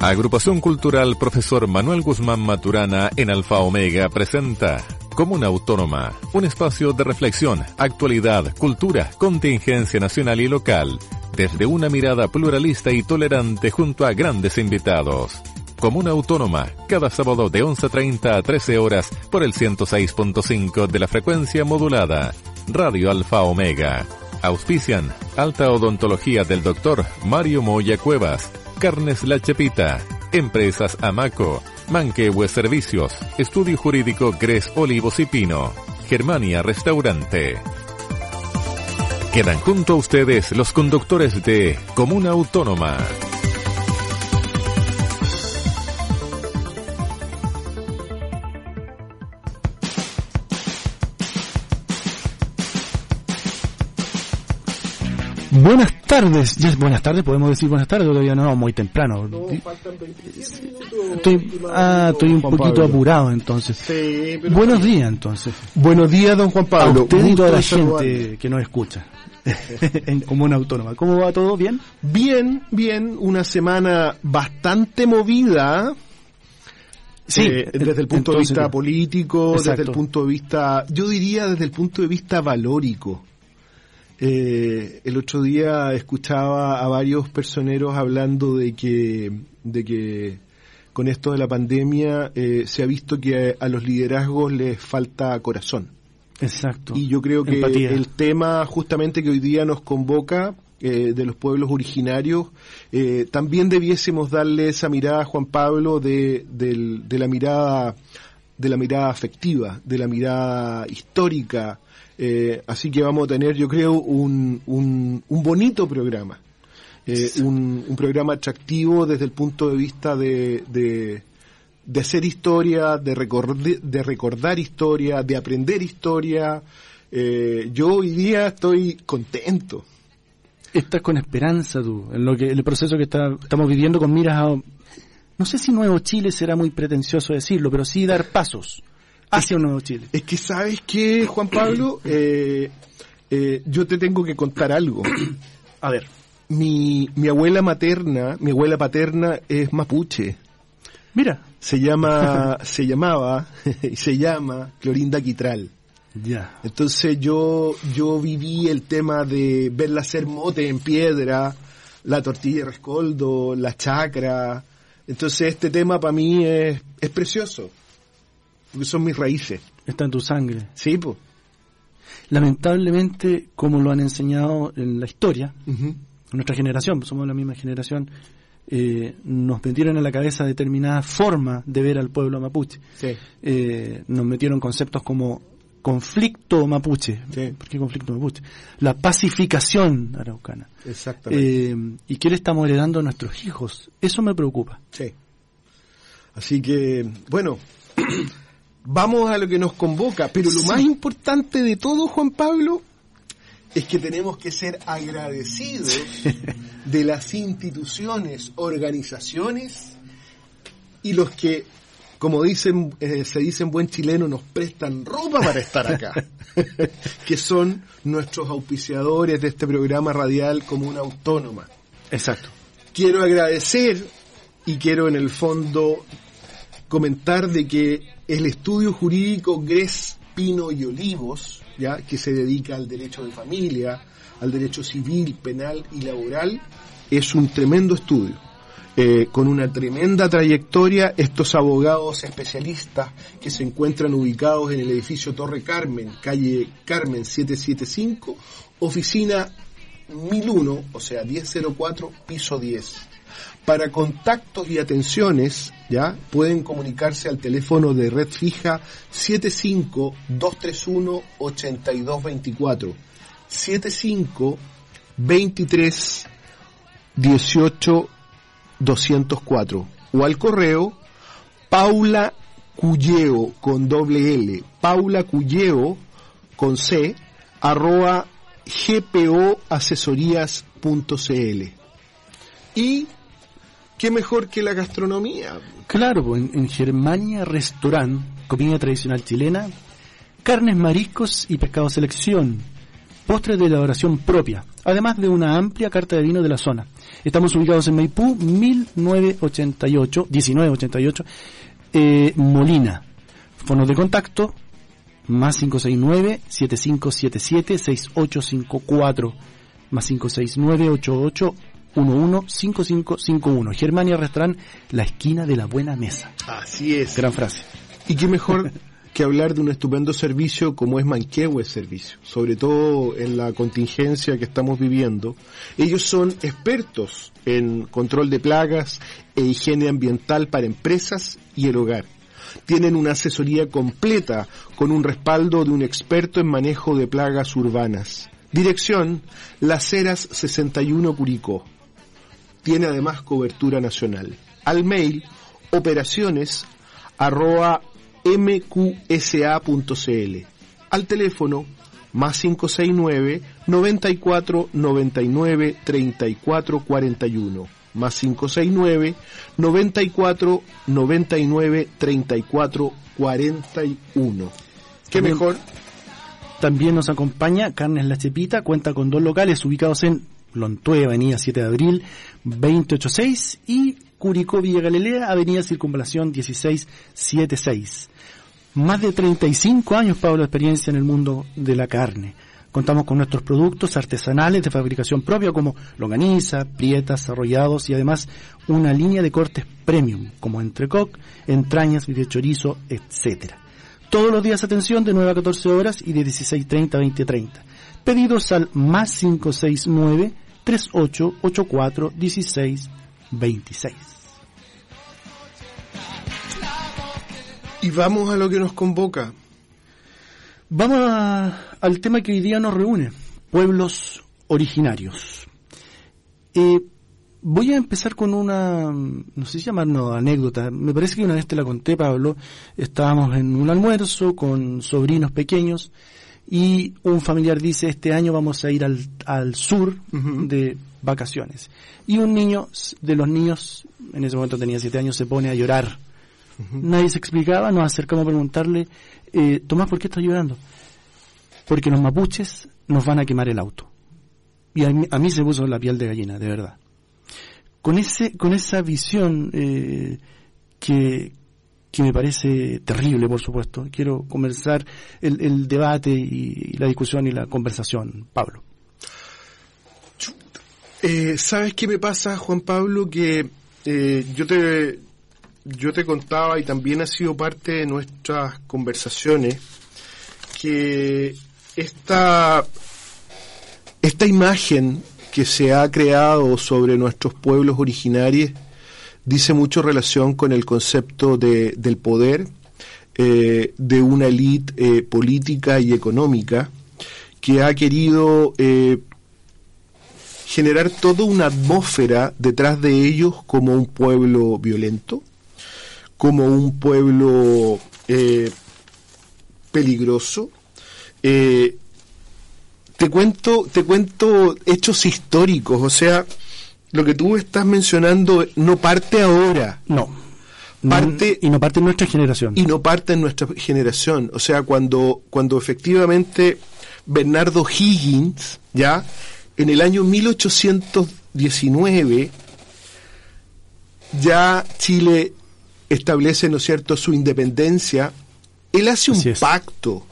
Agrupación Cultural Profesor Manuel Guzmán Maturana en Alfa Omega presenta Comuna Autónoma, un espacio de reflexión, actualidad, cultura, contingencia nacional y local, desde una mirada pluralista y tolerante junto a grandes invitados. Comuna Autónoma, cada sábado de 11.30 a 13 horas por el 106.5 de la frecuencia modulada. Radio Alfa Omega. Auspician Alta Odontología del Dr. Mario Moya Cuevas Carnes La Chepita, Empresas Amaco, Manquehue Servicios, Estudio Jurídico Gres Olivos y Pino, Germania Restaurante. Quedan junto a ustedes los conductores de Comuna Autónoma. Buenas tardes, ya es buenas tardes, podemos decir buenas tardes, todavía no, muy temprano. No, faltan 25 minutos. Estoy, ah, estoy un Juan poquito Pablo. apurado entonces. Sí, pero- Buenos días entonces. Buenos días, don Juan A Pablo. usted y Gusto toda la de saludarle. gente que nos escucha en Comuna Autónoma. ¿Cómo va todo? ¿Bien? Bien, bien, una semana bastante movida. Sí, eh, desde el punto de entonces, vista político, desde Exacto. el punto de vista, yo diría desde el punto de vista valórico. Eh, el otro día escuchaba a varios personeros hablando de que, de que con esto de la pandemia eh, se ha visto que a, a los liderazgos les falta corazón. Exacto. Y yo creo que Empatía. el tema justamente que hoy día nos convoca eh, de los pueblos originarios, eh, también debiésemos darle esa mirada a Juan Pablo de, de la mirada de la mirada afectiva, de la mirada histórica. Eh, así que vamos a tener, yo creo, un, un, un bonito programa. Eh, un, un programa atractivo desde el punto de vista de, de, de hacer historia, de, recorde- de recordar historia, de aprender historia. Eh, yo hoy día estoy contento. Estás con esperanza tú, en lo que el proceso que está- estamos viviendo con miras a no sé si Nuevo Chile será muy pretencioso decirlo, pero sí dar pasos hacia un Nuevo Chile. Es que sabes que, Juan Pablo, Eh, eh, yo te tengo que contar algo. A ver, Mi, mi abuela materna, mi abuela paterna es mapuche. mira, Se llama, se llamaba y se llama Clorinda Quitral. ya. Entonces yo, yo viví el tema de verla hacer mote en piedra, la tortilla de rescoldo, la chacra. Entonces este tema para mí es, es precioso, porque son mis raíces. Está en tu sangre. Sí, pues. Lamentablemente, como lo han enseñado en la historia, nuestra generación, somos la misma generación, eh, nos metieron en la cabeza determinada forma de ver al pueblo mapuche. Sí. Eh, nos metieron conceptos como conflicto mapuche. Sí. ¿Por qué conflicto mapuche? La pacificación araucana. Exactamente. Eh, ¿Y qué le estamos heredando a nuestros hijos? Eso me preocupa. Sí. Así que, bueno, vamos a lo que nos convoca, pero lo más importante de todo, Juan Pablo, es que tenemos que ser agradecidos de las instituciones, organizaciones y los que, como dicen, eh, se dice en buen chileno, nos prestan ropa para estar acá, que son nuestros auspiciadores de este programa radial como una autónoma. Exacto. quiero agradecer y quiero en el fondo comentar de que el estudio jurídico Gres Pino y Olivos, ya que se dedica al derecho de familia, al derecho civil, penal y laboral, es un tremendo estudio. Eh, con una tremenda trayectoria, estos abogados especialistas que se encuentran ubicados en el edificio Torre Carmen, calle Carmen 775, oficina 1001, o sea, 1004, piso 10. Para contactos y atenciones, ya pueden comunicarse al teléfono de red fija 75 231 8224 75 23 18 204 o al correo Paula Cuyeo con doble L, Paula Cuyeo con C, arroba gpoasesorías.cl. Y qué mejor que la gastronomía. Claro, pues, en, en Germania Restaurant, comida tradicional chilena, carnes, mariscos y pescado selección, postres de elaboración propia, además de una amplia carta de vino de la zona. Estamos ubicados en Maipú, 1988, 1988, eh, Molina. Fonos de contacto, más 569-7577-6854, más 569-8811-5551. Germania Restaurant, la esquina de la buena mesa. Así es. Gran frase. Y qué mejor que hablar de un estupendo servicio como es Manquehue Servicio, sobre todo en la contingencia que estamos viviendo. Ellos son expertos en control de plagas e higiene ambiental para empresas y el hogar. Tienen una asesoría completa con un respaldo de un experto en manejo de plagas urbanas. Dirección, Las Heras 61 Curicó. Tiene además cobertura nacional. Al mail, operaciones arroba mqsa.cl. Al teléfono más 569 94 99 34 41 más 569 94 99 34 41. ¿Qué También- mejor? También nos acompaña Carnes La Chepita, cuenta con dos locales ubicados en Lontue, Avenida 7 de Abril, 286 y Curicó Villa Galilea, Avenida Circunvalación 1676. Más de 35 años, Pablo, de experiencia en el mundo de la carne. Contamos con nuestros productos artesanales de fabricación propia como longaniza, prietas, arrollados y además una línea de cortes premium como entrecoc, entrañas, video chorizo, etcétera. Todos los días atención de 9 a 14 horas y de 16.30 a 20.30. Pedidos al más 569 3884 1626. Y vamos a lo que nos convoca. Vamos a- al tema que hoy día nos reúne, pueblos originarios. Eh, voy a empezar con una, no sé si llamarlo anécdota, me parece que una vez te la conté, Pablo, estábamos en un almuerzo con sobrinos pequeños y un familiar dice, este año vamos a ir al, al sur de vacaciones. Y un niño de los niños, en ese momento tenía siete años, se pone a llorar. Nadie se explicaba, nos acercamos a preguntarle, eh, Tomás, ¿por qué estás llorando? Porque los mapuches nos van a quemar el auto. Y a mí, a mí se puso la piel de gallina, de verdad. Con ese, con esa visión eh, que, que me parece terrible, por supuesto, quiero comenzar el, el debate y, la discusión y la conversación, Pablo. Eh, ¿Sabes qué me pasa, Juan Pablo? Que eh, yo te yo te contaba y también ha sido parte de nuestras conversaciones que esta esta imagen que se ha creado sobre nuestros pueblos originarios dice mucho relación con el concepto de, del poder eh, de una élite eh, política y económica que ha querido eh, generar toda una atmósfera detrás de ellos como un pueblo violento, como un pueblo peligroso. Te cuento, te cuento hechos históricos, o sea, lo que tú estás mencionando no parte ahora No. Parte- y no parte de nuestra generación. y no parte en nuestra generación. O sea, cuando, cuando efectivamente Bernardo Higgins, ya, en el año 1819, ya Chile establece, ¿no es cierto?, su independencia, él hace un es. pacto,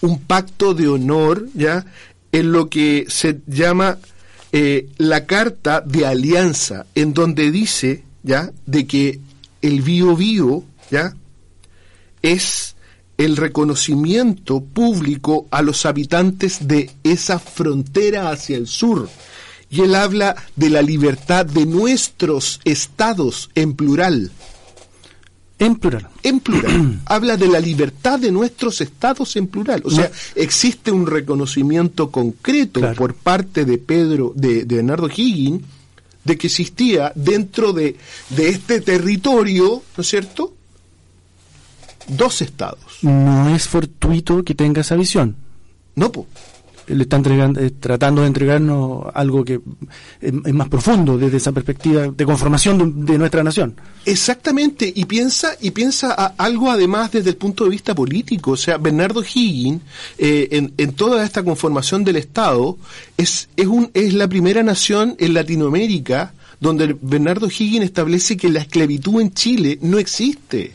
un pacto de honor, ¿ya?, en lo que se llama eh, la Carta de Alianza, en donde dice, ¿ya?, de que el bio bio, ¿ya?, es el reconocimiento público a los habitantes de esa frontera hacia el sur. Y él habla de la libertad de nuestros estados en plural. En plural. En plural. habla de la libertad de nuestros estados en plural. O sea, existe un reconocimiento concreto Claro. por parte de Pedro, de, de Bernardo Higgins, de que existía dentro de, de este territorio, ¿no es cierto? Dos estados. No es fortuito que tenga esa visión. No, po. Le están entregando, eh, tratando de entregarnos algo que es, más profundo desde esa perspectiva de conformación de, nuestra nación. Exactamente, y piensa y piensa algo además desde el punto de vista político, o sea, Bernardo Higgins eh, en, en, toda esta conformación del Estado es es un es la primera nación en Latinoamérica donde Bernardo Higgins establece que la esclavitud en Chile no existe.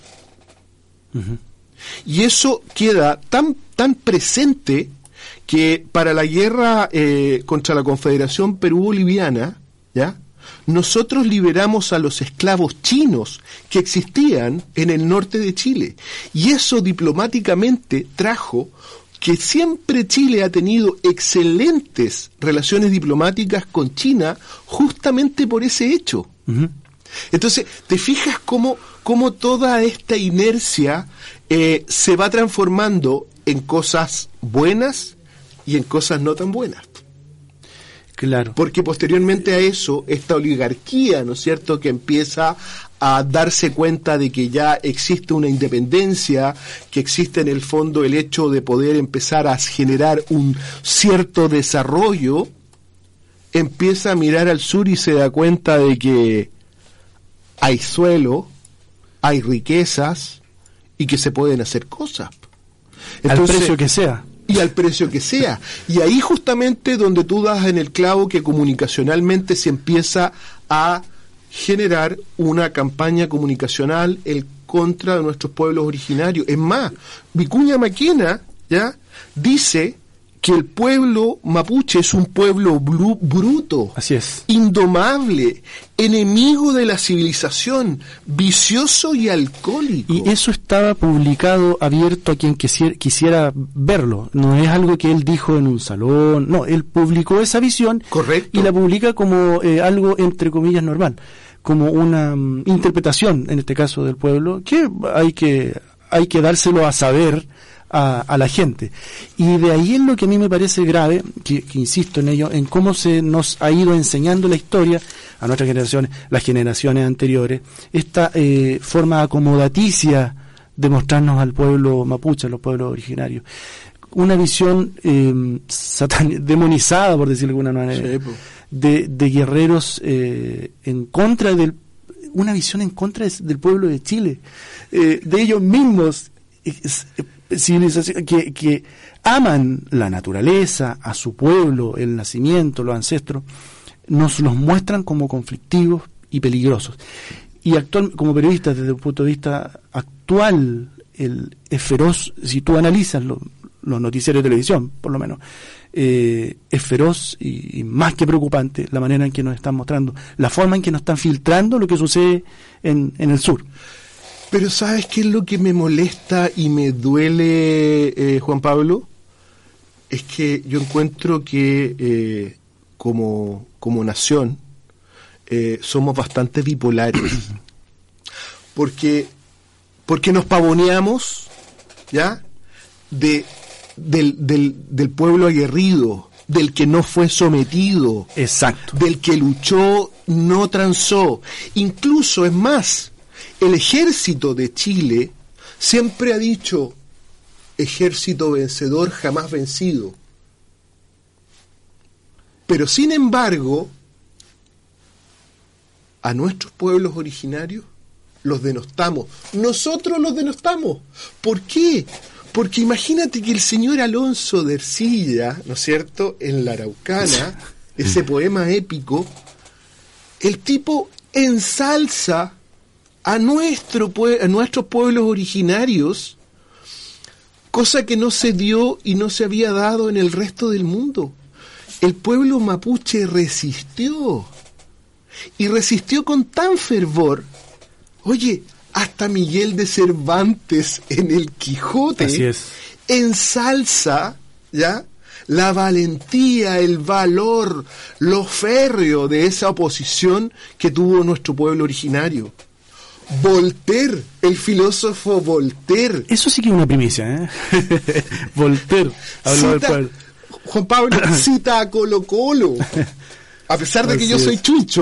Y eso queda tan, tan presente que para la guerra eh, contra la Confederación Perú-Boliviana, ¿ya? nosotros liberamos a los esclavos chinos que existían en el norte de Chile. Y eso diplomáticamente trajo que siempre Chile ha tenido excelentes relaciones diplomáticas con China justamente por ese hecho. Entonces, ¿te fijas cómo, cómo toda esta inercia eh, se va transformando en cosas buenas y en cosas no tan buenas? Claro. Porque posteriormente a eso, esta oligarquía, ¿no es cierto?, que empieza a darse cuenta de que ya existe una independencia, que existe en el fondo el hecho de poder empezar a generar un cierto desarrollo, empieza a mirar al sur y se da cuenta de que hay suelo, hay riquezas y que se pueden hacer cosas. al precio que sea. Y al precio que sea. Y ahí justamente donde tú das en el clavo que comunicacionalmente se empieza a generar una campaña comunicacional en contra de nuestros pueblos originarios. Es más, Vicuña Maquena ya dice que el pueblo mapuche es un pueblo bruto, así es, indomable, enemigo de la civilización, vicioso y alcohólico. Y eso estaba publicado abierto a quien quisiera, quisiera verlo. No es algo que él dijo en un salón, no, él publicó esa visión Correcto. y la publica como eh, algo entre comillas normal, como una mm, interpretación en este caso del pueblo que hay que hay que dárselo a saber a, la gente. Y de ahí es lo que a mí me parece grave, que, insisto en ello, en cómo se nos ha ido enseñando la historia a nuestras generaciones, las generaciones anteriores, esta eh, forma acomodaticia de mostrarnos al pueblo mapuche, a los pueblos originarios. Una visión eh, demonizada, por decirlo de alguna manera, de, de, guerreros eh, en contra del una visión en contra del pueblo de Chile, eh, de ellos mismos, civilización, que, aman la naturaleza, a su pueblo, el nacimiento, los ancestros, nos los muestran como conflictivos y peligrosos. Y actual, como periodista, desde un punto de vista actual, el, es feroz, si tú analizas los noticiarios de televisión, por lo menos, eh, es feroz y, más que preocupante la manera en que nos están mostrando, la forma en que nos están filtrando lo que sucede en, en el sur. Pero ¿sabes qué es lo que me molesta y me duele, eh, Juan Pablo? Es que yo encuentro que eh, como, como nación eh, somos bastante bipolares. Porque, porque nos pavoneamos, ¿ya? De, del, del, del pueblo aguerrido, del que no fue sometido. Exacto. Del que luchó, no transó. Incluso, es más, el ejército de Chile siempre ha dicho, ejército vencedor jamás vencido. Pero sin embargo, a nuestros pueblos originarios los denostamos. Nosotros los denostamos. ¿Por qué? Porque imagínate que el señor Alonso de Ercilla, ¿no es cierto?, en la Araucana, ese poema épico, el tipo ensalza a, nuestro, a nuestros pueblos originarios, cosa que no se dio y no se había dado en el resto del mundo. El pueblo mapuche resistió y resistió con tan fervor. Oye, hasta Miguel de Cervantes en el Quijote Así es. ensalza, ¿ya? La valentía, el valor, lo férreo de esa oposición que tuvo nuestro pueblo originario. Voltaire, el filósofo Voltaire. Eso sí que es una primicia, ¿eh? Voltaire, Juan Pablo cita a Colo Colo. A pesar de que yo soy chucho.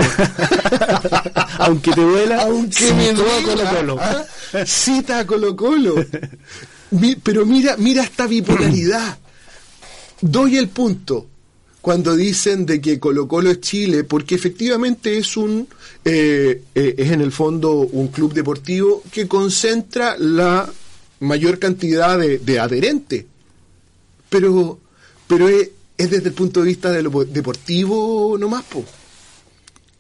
Aunque te duela, aunque me duela Colo Colo. ¿ah? Cita a Colo Colo. pero mira, mira esta bipolaridad. doy el punto cuando dicen de que Colo Colo es Chile, porque efectivamente es un, eh, eh, es en el fondo un club deportivo que concentra la mayor cantidad de, de adherentes. Pero, pero es, es desde el punto de vista de lo deportivo nomás, po.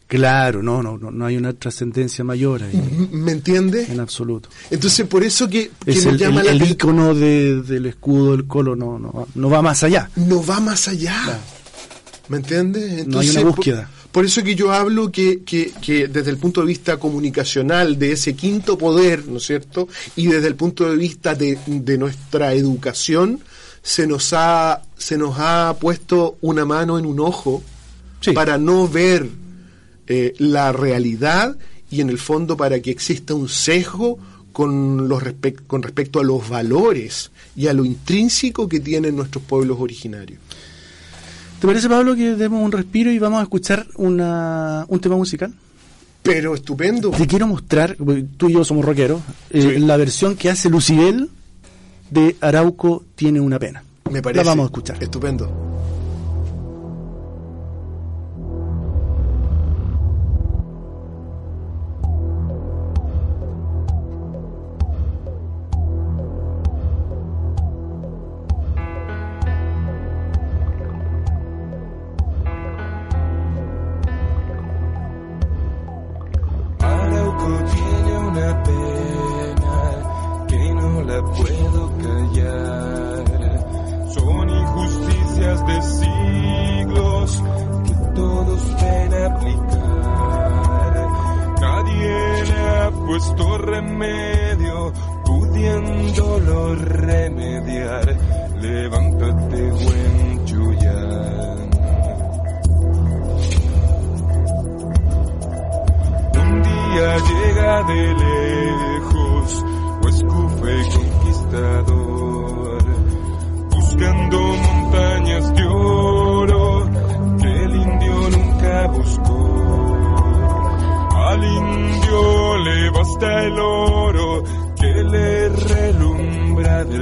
Claro, no, no, no, no hay una trascendencia mayor ahí. ¿Me entiendes? En absoluto. Entonces, por eso que, que Es nos el, llama el- la el ícono de- del escudo del colo, no, no, no va más allá. no va más allá. Claro. ¿Me entiendes? No hay una por- búsqueda. Por, eso que yo hablo que, que, que desde el punto de vista comunicacional de ese quinto poder, ¿no es cierto? Y desde el punto de vista de, de nuestra educación, se nos ha, se nos ha puesto una mano en un ojo Sí. para no ver eh, la realidad y en el fondo para que exista un sesgo con, los con respecto a los valores y a lo intrínseco que tienen nuestros pueblos originarios. ¿Te parece, Pablo, que demos un respiro y vamos a escuchar una, un tema musical? Pero estupendo. Te quiero mostrar, porque tú y yo somos rockeros, eh, Sí. la versión que hace Lucibel de Arauco tiene una pena. Me parece. La vamos a escuchar. Estupendo.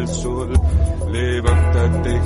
Del sol. Levántate,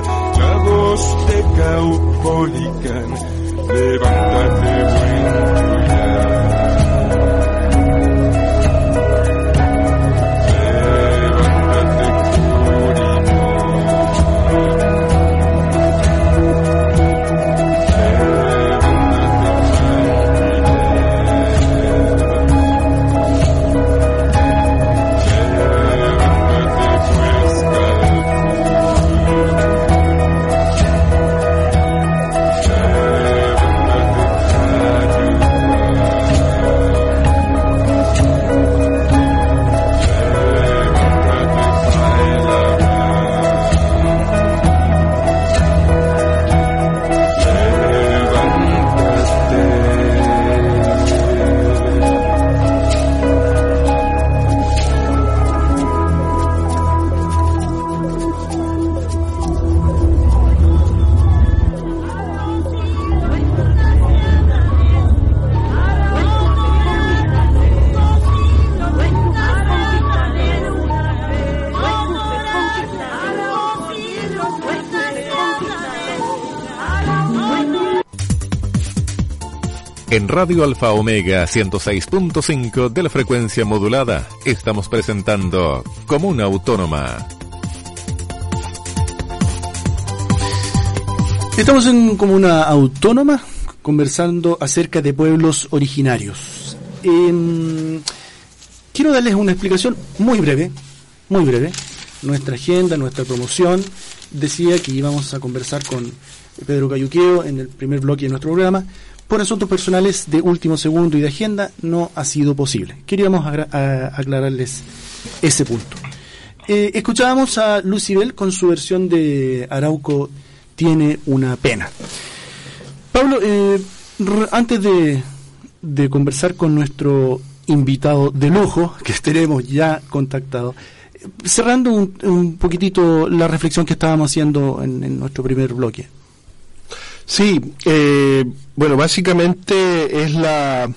la voz de Caupolicán. Levántate, buen Radio Alfa Omega 106.5 de la frecuencia modulada estamos presentando Comuna Autónoma. Estamos en Comuna Autónoma conversando acerca de pueblos originarios. Em, quiero darles una explicación muy breve, muy breve. Nuestra agenda, nuestra promoción decía que íbamos a conversar con Pedro Cayuqueo en el primer bloque de nuestro programa por asuntos personales de último segundo y de agenda no ha sido posible. Queríamos aclararles ese punto. Eh, escuchábamos a Lucibel con su versión de Arauco tiene una pena. Pablo, eh, antes de, de, conversar con nuestro invitado de lujo, que tenemos ya contactado, cerrando un, un poquitito la reflexión que estábamos haciendo en nuestro primer bloque. Sí, eh, bueno, básicamente es la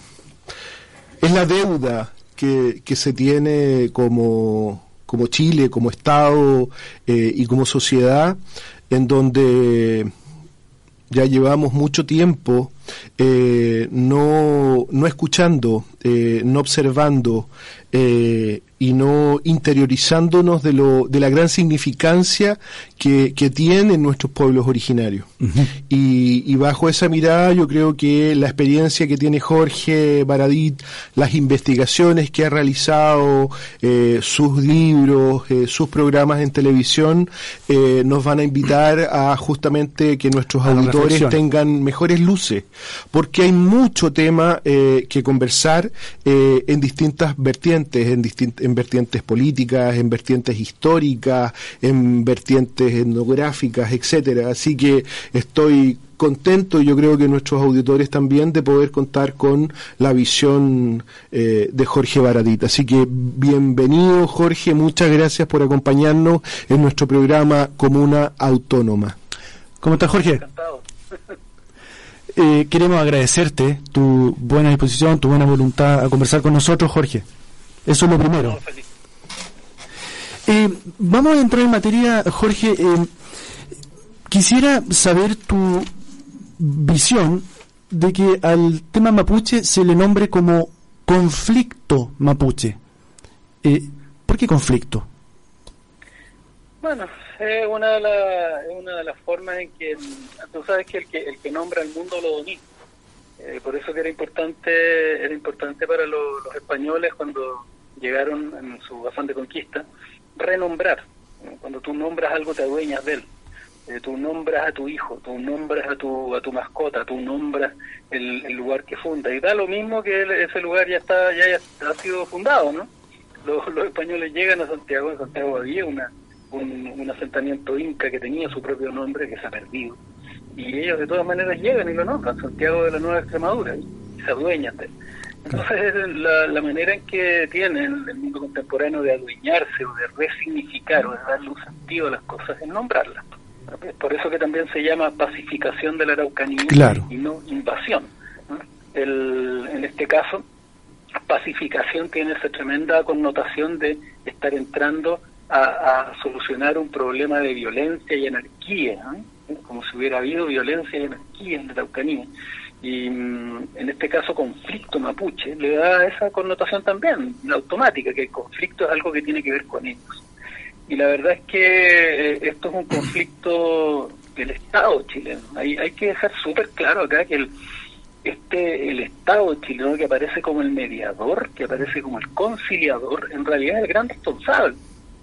es la deuda que, que se tiene como, como Chile, como Estado eh, y como sociedad, en donde ya llevamos mucho tiempo eh, no, no escuchando, eh, no observando eh, y no interiorizándonos de, lo, de la gran significancia que, que tienen nuestros pueblos originarios. y, y, bajo esa mirada yo creo que la experiencia que tiene Jorge Baradit, las investigaciones que ha realizado, eh, sus libros, eh, sus programas en televisión, eh, nos van a invitar a justamente que nuestros auditores tengan mejores luces, porque hay mucho tema que conversar en distintas vertientes, en distintas en vertientes políticas, en vertientes históricas, en vertientes etnográficas, etcétera. Así que estoy contento y yo creo que nuestros auditores también de poder contar con la visión eh, de Jorge Baradita. Así que bienvenido Jorge, muchas gracias por acompañarnos en nuestro programa Comuna Autónoma. ¿Cómo estás Jorge? Encantado. Eh, queremos agradecerte tu buena disposición, tu buena voluntad a conversar con nosotros, Jorge. Eso es lo primero. Eh, vamos a entrar en materia, Jorge. Eh, quisiera saber tu visión de que al tema mapuche se le nombre como conflicto mapuche. Eh, ¿Por qué conflicto? Bueno, es una de, la, una de las formas en que tú sabes que el que, el que nombra el mundo lo domina. Eh, por eso que era importante era importante para los españoles cuando llegaron en su afán de conquista, renombrar. Cuando tú nombras algo te adueñas de él. Eh, tú nombras a tu hijo, tú nombras a tu, a tu mascota, tú nombras el, lugar que funda. Y da lo mismo que ese lugar ya está ya, ha sido fundado, ¿no? Los, los, españoles llegan a Santiago, en Santiago había una, un, un asentamiento inca que tenía su propio nombre que se ha perdido. Y ellos de todas maneras llegan y lo nombran, Santiago de la Nueva Extremadura, y se adueñan de él. Entonces, la, la, manera en que tiene el, mundo contemporáneo de adueñarse o de resignificar o de darle un sentido a las cosas es nombrarlas. Por eso que también se llama pacificación de la Araucanía y no invasión. El, en este caso, pacificación tiene esa tremenda connotación de estar entrando a, solucionar un problema de violencia y anarquía, como si hubiera habido violencia y anarquía en la Araucanía. Y mm, en este caso conflicto mapuche le da esa connotación también, automática, que el conflicto es algo que tiene que ver con ellos. Y la verdad es que eh, esto es un conflicto del Estado chileno. Hay, hay que dejar súper claro acá que el, este el Estado chileno que aparece como el mediador, que aparece como el conciliador, en realidad es el gran responsable.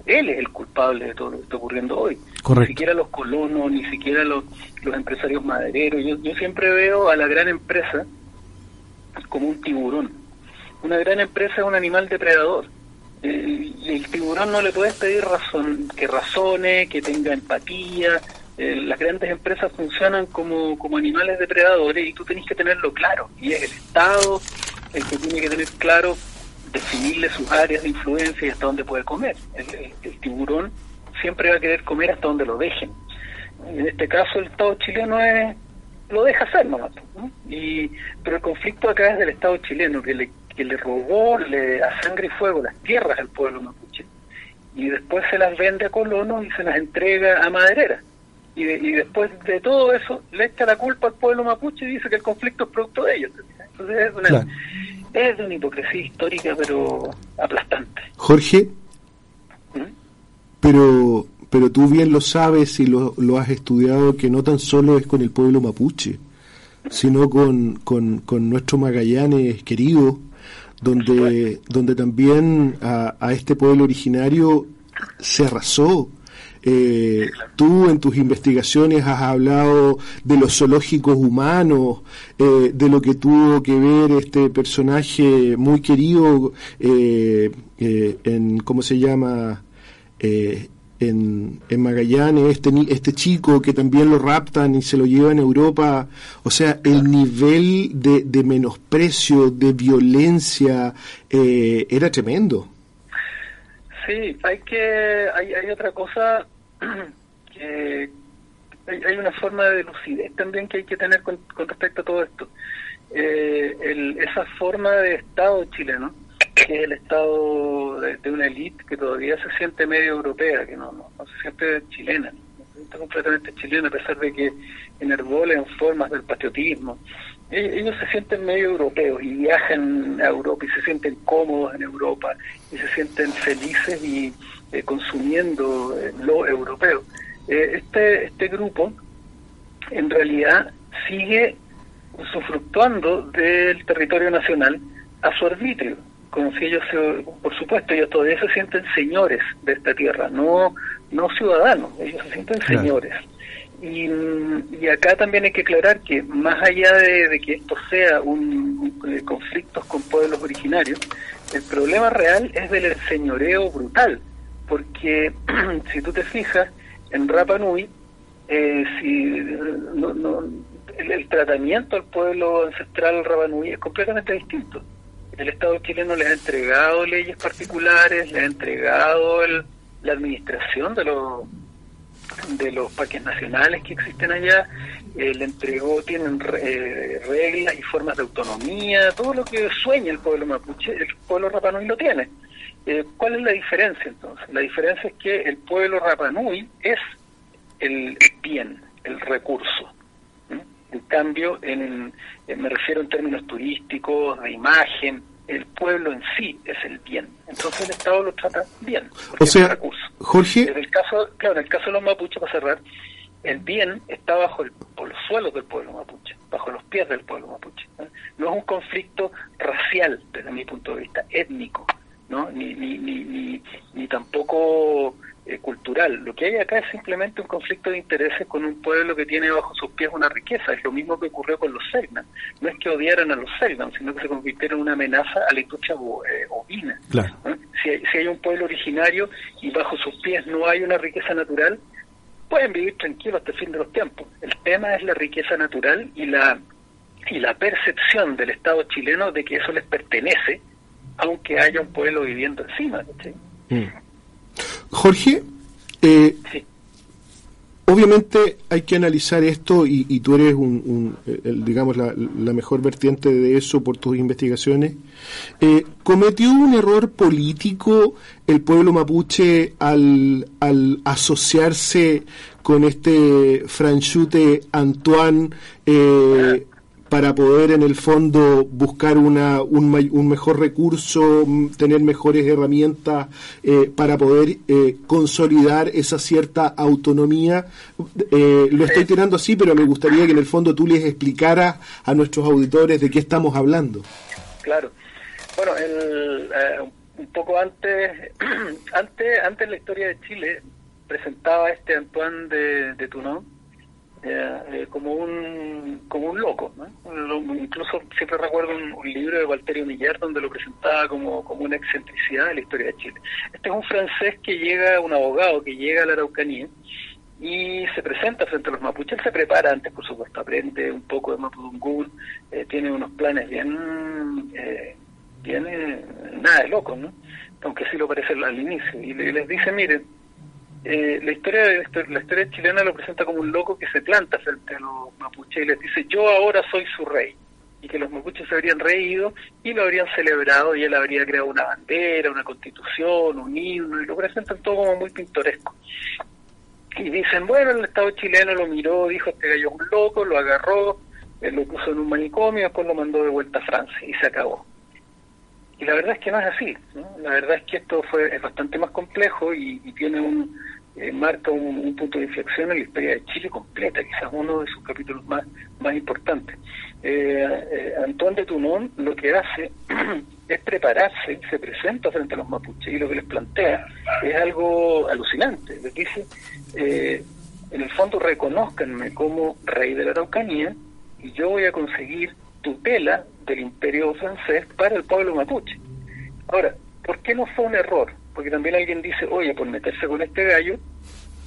Él es el culpable de todo lo que está ocurriendo hoy. Ni siquiera los colonos, ni siquiera los, los empresarios madereros. Yo, yo siempre veo a la gran empresa como un tiburón. Una gran empresa es un animal depredador. El, el tiburón no le puedes pedir razón, que razone, que tenga empatía, eh, las grandes empresas funcionan como, como animales depredadores y tú tenés que tenerlo claro. Y es el Estado el que tiene que tener claro definirle sus áreas de influencia y hasta dónde puede comer. El, tiburón siempre va a querer comer hasta donde lo dejen. En este caso el Estado chileno es lo deja hacer nomás. Y, pero el conflicto acá es del Estado chileno, que le, que le robó le, a sangre y fuego las tierras al pueblo mapuche y después se las vende a colonos y se las entrega a madereras y, después de todo eso le echa la culpa al pueblo mapuche y dice que el conflicto es producto de ellos. Entonces es una, es de una hipocresía histórica pero aplastante. Jorge, ¿Mm? pero pero tú bien lo sabes y lo, lo has estudiado que no tan solo es con el pueblo mapuche, sino con, con, con nuestro Magallanes querido, donde, donde también a, a este pueblo originario se arrasó, eh, tú en tus investigaciones has hablado de los zoológicos humanos, eh, de lo que tuvo que ver este personaje muy querido eh, eh en, ¿cómo se llama? En, en, Magallanes, este, este chico que también lo raptan y se lo llevan a Europa, o sea, el nivel de, de menosprecio, de violencia, era tremendo. Sí, hay que, hay, hay otra cosa que hay, una forma de lucidez también que hay que tener con, respecto a todo esto. Eh, esa forma de Estado chileno, que es el Estado de, una élite que todavía se siente medio europea, que no, no, se siente chilena, se siente completamente chilena, a pesar de que en formas del patriotismo. Ellos se sienten medio europeos y viajan a Europa y se sienten cómodos en Europa y se sienten felices y eh, consumiendo eh, lo europeo. Eh, este, este grupo en realidad sigue usufructuando del territorio nacional a su arbitrio, como si ellos, por supuesto, ellos todavía se sienten señores de esta tierra, no, no ciudadanos, ellos se sienten señores. Y, acá también hay que aclarar que más allá de, que esto sea un, un, conflictos con pueblos originarios, el problema real es del señoreo brutal porque si tú te fijas, en Rapa Nui, eh, si, el, tratamiento al pueblo ancestral Rapa Nui es completamente distinto. El Estado chileno les ha entregado leyes particulares, les ha entregado la administración de los de los parques nacionales que existen allá, eh, le entregó, tienen eh, reglas y formas de autonomía, todo lo que sueña el pueblo mapuche, el pueblo Rapanui lo tiene. Eh, ¿Cuál es la diferencia entonces? La diferencia es que el pueblo Rapanui es el bien, el recurso. En cambio, en, me refiero en términos turísticos, de imagen, el pueblo en sí es el bien. Entonces el Estado lo trata bien. O sea. Jorge. En el caso, claro, en el caso de los mapuches, para cerrar, el bien está bajo el, los suelos del pueblo mapuche, bajo los pies del pueblo mapuche. No es un conflicto racial desde mi punto de vista, étnico. ¿no? ni, ni, ni, ni, tampoco eh, cultural. Lo que hay acá es simplemente un conflicto de intereses con un pueblo que tiene bajo sus pies una riqueza. Es lo mismo que ocurrió con los Selknam. No es que odiaran a los Selknam, sino que se convirtieron en una amenaza a la industria eh, ovina. Si, hay, si hay un pueblo originario y bajo sus pies no hay una riqueza natural, pueden vivir tranquilos hasta el fin de los tiempos. El tema es la riqueza natural y la y la percepción del Estado chileno de que eso les pertenece aunque haya un pueblo viviendo encima. Mm. Jorge, eh, obviamente hay que analizar esto y, y tú eres un, un el, digamos la, la, mejor vertiente de eso por tus investigaciones. Eh, ¿Cometió un error político el pueblo mapuche al, al asociarse con este franchute Antoine eh, para poder en el fondo buscar una, un, un mejor recurso, tener mejores herramientas eh, para poder eh, consolidar esa cierta autonomía. Eh, lo estoy tirando así, pero me gustaría que en el fondo tú les explicaras a nuestros auditores de qué estamos hablando. Claro. Bueno, el, eh, un poco antes, antes, antes en la historia de Chile presentaba este Antoine de, de Toulon eh, como un como un loco. ¿no? Incluso siempre recuerdo un, libro de Walterio Millar donde lo presentaba como, como una excentricidad de la historia de Chile. Este es un francés que llega, un abogado que llega a la Araucanía y se presenta frente a los mapuches. Él se prepara antes, por supuesto, aprende un poco de mapudungún, eh, tiene unos planes bien, eh, tiene nada de loco, ¿no? aunque sí lo parece al inicio. Y les dice, miren, eh, la historia de la historia chilena lo presenta como un loco que se planta frente a los mapuches y les dice yo ahora soy su rey y que los mapuches se habrían reído y lo habrían celebrado y él habría creado una bandera, una constitución, un himno y lo presentan todo como muy pintoresco. Y dicen, bueno, el Estado chileno lo miró, dijo este gallo es un loco, lo agarró, él lo puso en un manicomio, después lo mandó de vuelta a Francia y se acabó. Y la verdad es que no es así, la verdad es que esto fue es bastante más complejo y, y tiene un, eh, marca un, un, punto de inflexión en la historia de Chile completa, quizás uno de sus capítulos más, más importantes. Eh, eh, Antoine de Toulon lo que hace es prepararse, se presenta frente a los mapuches y lo que les plantea es algo alucinante. Les dice, eh, en el fondo reconozcanme como rey de la Araucanía y yo voy a conseguir tutela del imperio francés para el pueblo mapuche. Ahora, ¿por qué no fue un error? porque también alguien dice, oye, por meterse con este gallo,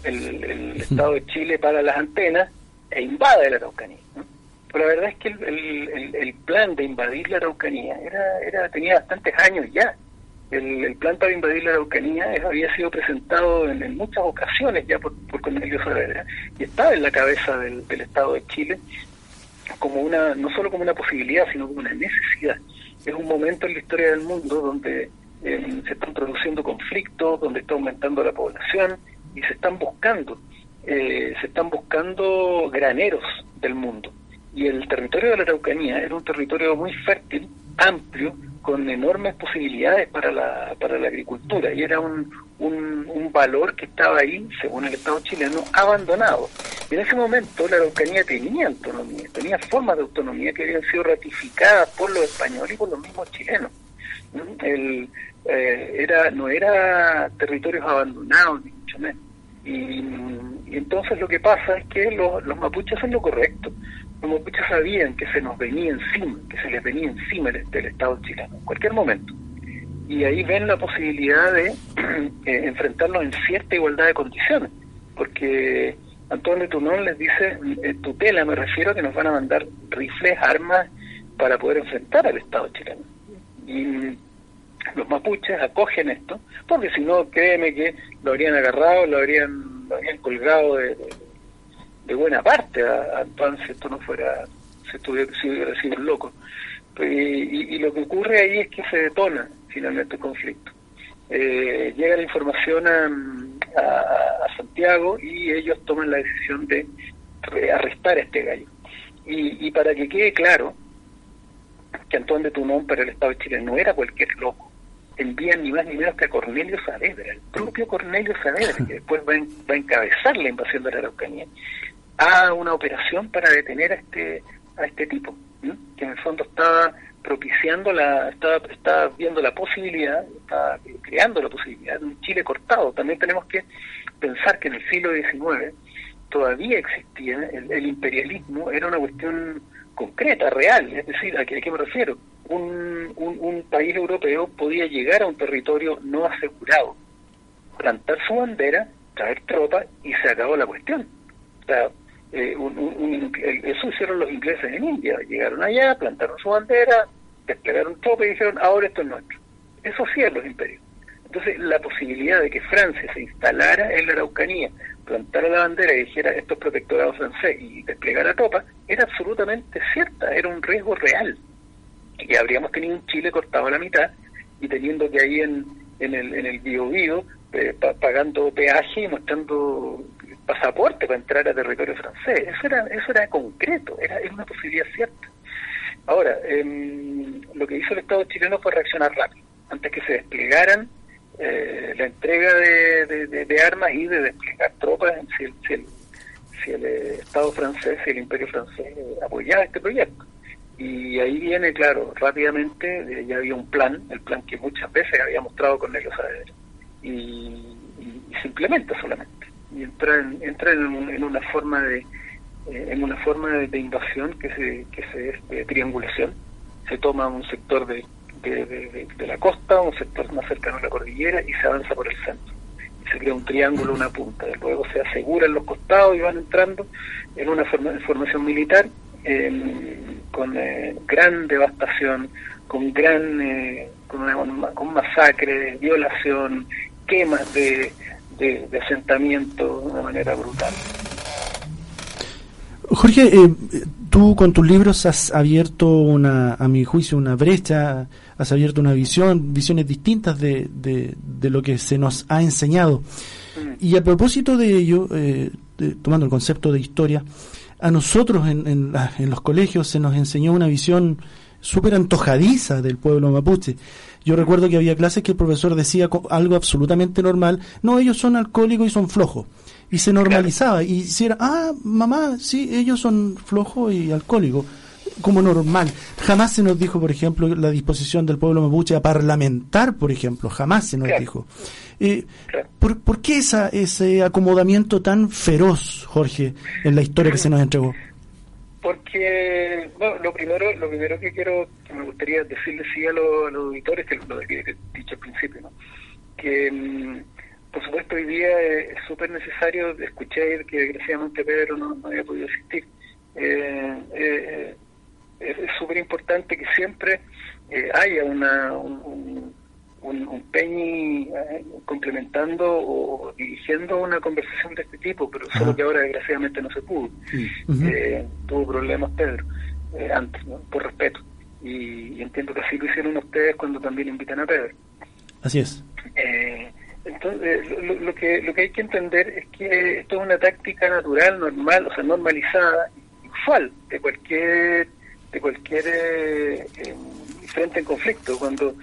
el, el Estado de Chile para las antenas e invade la Araucanía. ¿no? Pero la verdad es que el, el, el, plan de invadir la Araucanía era, era tenía bastantes años ya. El, plan para invadir la Araucanía había sido presentado en, en muchas ocasiones ya por, por Cornelio Saavedra y estaba en la cabeza del, del Estado de Chile como una no solo como una posibilidad, sino como una necesidad. Es un momento en la historia del mundo donde eh, se están produciendo conflictos, donde está aumentando la población y se están buscando, eh, se están buscando graneros del mundo. Y el territorio de la Araucanía era un territorio muy fértil, amplio, con enormes posibilidades para la, para la agricultura y era un, un, valor que estaba ahí, según el Estado chileno, abandonado. En ese momento la Araucanía tenía autonomía, tenía formas de autonomía que habían sido ratificadas por los españoles y por los mismos chilenos. El, eh, era no era territorios abandonados ni mucho menos y, y, entonces lo que pasa es que los, los mapuches hacen lo correcto los mapuches sabían que se nos venía encima que se les venía encima del, del Estado chileno en cualquier momento. Y ahí ven la posibilidad de eh, enfrentarnos en cierta igualdad de condiciones porque Antonio Tunón les dice eh, tutela me refiero a que nos van a mandar rifles armas para poder enfrentar al Estado chileno. Y los mapuches acogen esto, porque si no, créeme que lo habrían agarrado, lo habrían, lo habrían colgado de, de buena parte a, Antoine si esto no fuera, si, estuviera, hubiera sido un loco. Y, y, y, lo que ocurre ahí es que se detona finalmente el conflicto. Eh, llega la información a, Santiago y ellos toman la decisión de arrestar a este gallo. Y, y para que quede claro que Antoine de Tunón para el Estado de Chile no era cualquier loco, envían ni más ni menos que a Cornelio Saavedra, el propio Cornelio Saavedra, que después va, en, va a encabezar la invasión de la Araucanía, a una operación para detener a este a este tipo, que en el fondo estaba propiciando la, estaba, estaba viendo la posibilidad, estaba creando la posibilidad de un Chile cortado. También tenemos que pensar que en el siglo XIX todavía existía el, el imperialismo, era una cuestión concreta, real, es decir, ¿a qué, a qué me refiero? Un, un, un, país europeo podía llegar a un territorio no asegurado, plantar su bandera, traer tropas y se acabó la cuestión. O sea, eh, un, eso hicieron los ingleses en India, llegaron allá, plantaron su bandera, desplegaron tropas y dijeron, ahora esto es nuestro. Eso hacían los imperios. Entonces, la posibilidad de que Francia se instalara en la Araucanía, plantara la bandera y dijera esto es protectorado francés y desplegara tropas, era absolutamente cierta, era un riesgo real. Y habríamos tenido un Chile cortado a la mitad y teniendo que ahí en, el, en el bio, eh, pagando peaje y mostrando pasaporte para entrar a territorio francés. Eso era, eso era concreto, era, una posibilidad cierta. Ahora, em, lo que hizo el Estado chileno fue reaccionar rápido, antes que se desplegaran eh, la entrega de, armas y de desplegar tropas si el, si el, si el Estado francés, si el Imperio francés apoyaba este proyecto. Y ahí viene, claro, rápidamente eh, ya había un plan, el plan que muchas veces había mostrado con ellos y, y, se implementa solamente. Y entra en, entra en, una forma de eh, en una forma de, invasión que se que se es de triangulación. Se toma un sector de, de, la costa, un sector más cercano a la cordillera y se avanza por el centro. Y se crea un triángulo, una punta. Luego se aseguran los costados y van entrando en una formación militar con eh, gran devastación, con gran eh, con, una, con masacre, violación, quemas de, de, de asentamiento de una manera brutal. Jorge, eh, tú con tus libros has abierto una, a mi juicio, una brecha, has abierto una visión, visiones distintas de, de, lo que se nos ha enseñado. Mm. Y a propósito de ello, eh, tomando el concepto de historia, a nosotros en, en, en los colegios se nos enseñó una visión súper antojadiza del pueblo mapuche. Yo recuerdo que había clases que el profesor decía algo absolutamente normal, no, ellos son alcohólicos y son flojos. Y se normalizaba. Y si era, ah, mamá, sí, ellos son flojos y alcohólicos, como normal. Jamás se nos dijo, por ejemplo, la disposición del pueblo mapuche a parlamentar, por ejemplo, jamás se nos dijo. Eh, ¿por, ¿por, qué esa, ese acomodamiento tan feroz, Jorge, en la historia que se nos entregó? Porque, bueno, lo primero, lo primero que quiero, que me gustaría decirle sí a los, auditores, que lo que he dicho al principio, ¿no? que mm, por supuesto, hoy día es súper necesario, escuchar que desgraciadamente Pedro no, había podido asistir. Eh, eh, es súper importante que siempre eh, haya una, un, un, un peñi complementando o dirigiendo una conversación de este tipo, pero solo que ahora desgraciadamente no se pudo. tuvo problemas Pedro antes, por respeto. Y, entiendo que así lo hicieron ustedes cuando también invitan a Pedro. Así es. Entonces, lo, que, lo que hay que entender es que esto es una táctica natural, normal, o sea, normalizada, usual de cualquier de cualquier eh, frente en conflicto. Cuando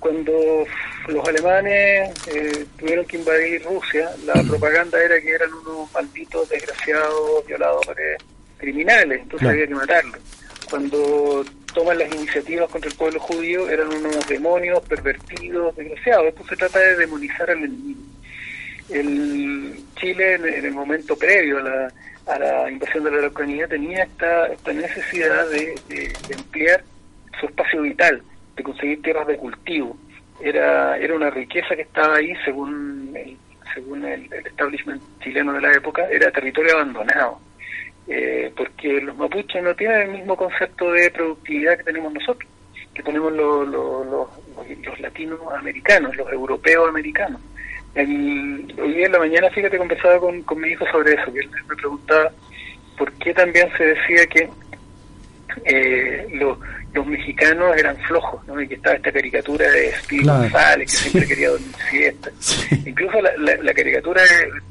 cuando los alemanes eh, tuvieron que invadir Rusia, la propaganda era que eran unos malditos, desgraciados, violadores, criminales, entonces había que matarlos. Cuando toman las iniciativas contra el pueblo judío eran unos demonios pervertidos, desgraciados. Esto se trata de demonizar al enemigo. El Chile, en, el momento previo a la, a la invasión de la Araucanía, tenía esta, esta necesidad de, de, ampliar su espacio vital, conseguir tierras de cultivo. Era, era una riqueza que estaba ahí, según el, según el establishment chileno de la época, era territorio abandonado eh, porque los mapuches no tienen el mismo concepto de productividad que tenemos nosotros, que tenemos los, los, los, latinoamericanos, los europeos americanos. hoy día en la mañana, fíjate, conversaba con, con mi hijo sobre eso, que él me preguntaba por qué también se decía que eh, los los mexicanos eran flojos, ¿no? Y que estaba esta caricatura de Speedy González, que siempre quería dormir siesta. Incluso la, la, caricatura,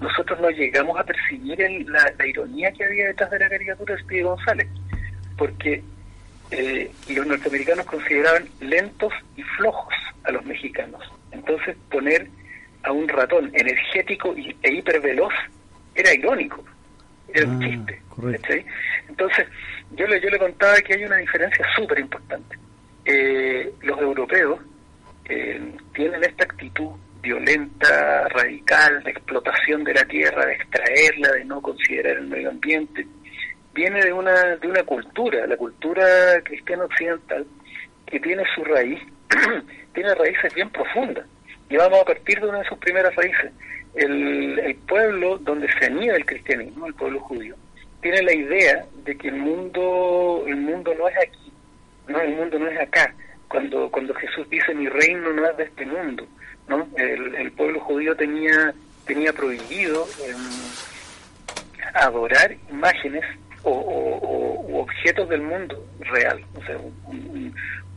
nosotros no llegamos a percibir la, ironía que había detrás de la caricatura de Speedy González, porque eh, los norteamericanos consideraban lentos y flojos a los mexicanos. Entonces poner a un ratón energético e hiperveloz era irónico, era un ah, Entonces, yo le, yo le contaba que hay una diferencia súper importante. Eh, los europeos eh, tienen esta actitud violenta, radical, de explotación de la tierra, de extraerla, de no considerar el medio ambiente. Viene de una, de una cultura, la cultura cristiana occidental, que tiene su raíz, tiene raíces bien profundas. Y vamos a partir de una de sus primeras raíces. El, el pueblo donde se anida el cristianismo, el pueblo judío, tiene la idea de que el mundo el mundo no es aquí, no el mundo no es acá. Cuando cuando Jesús dice mi reino no es de este mundo, ¿no? El, pueblo judío tenía tenía prohibido em, adorar imágenes o, o- objetos del mundo real. O sea,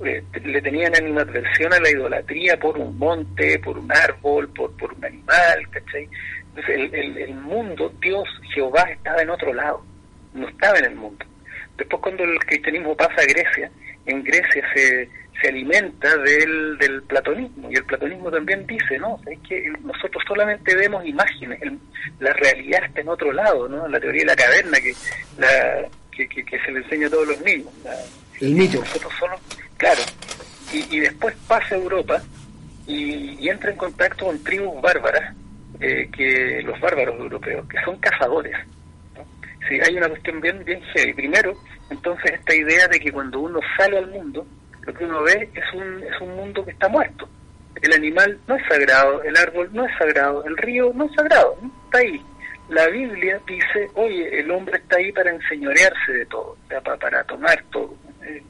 eh, le tenían animadversión a la idolatría por un monte, por un árbol, por, por un animal, ¿cachai? Entonces el, el, el mundo, Dios, Jehová, estaba en otro lado, no estaba en el mundo. Después cuando el cristianismo pasa a Grecia, en Grecia se, se alimenta del, del platonismo y el platonismo también dice, no, es que nosotros solamente vemos imágenes, el- la realidad está en otro lado, ¿no? La teoría de la caverna que, la, que, que- que se le enseña a todos los niños. la- El mito. nosotros solo, claro, y, y después pasa a Europa y, y entra en contacto con tribus bárbaras, eh, que los bárbaros europeos, que son cazadores. Sí, hay una cuestión bien, bien heavy. Primero, entonces esta idea de que cuando uno sale al mundo, lo que uno ve es un, es un mundo que está muerto. El animal no es sagrado, el árbol no es sagrado, el río no es sagrado, está ahí. La Biblia dice, oye, el hombre está ahí para enseñorearse de todo, o sea, pa- para tomar todo. Eh,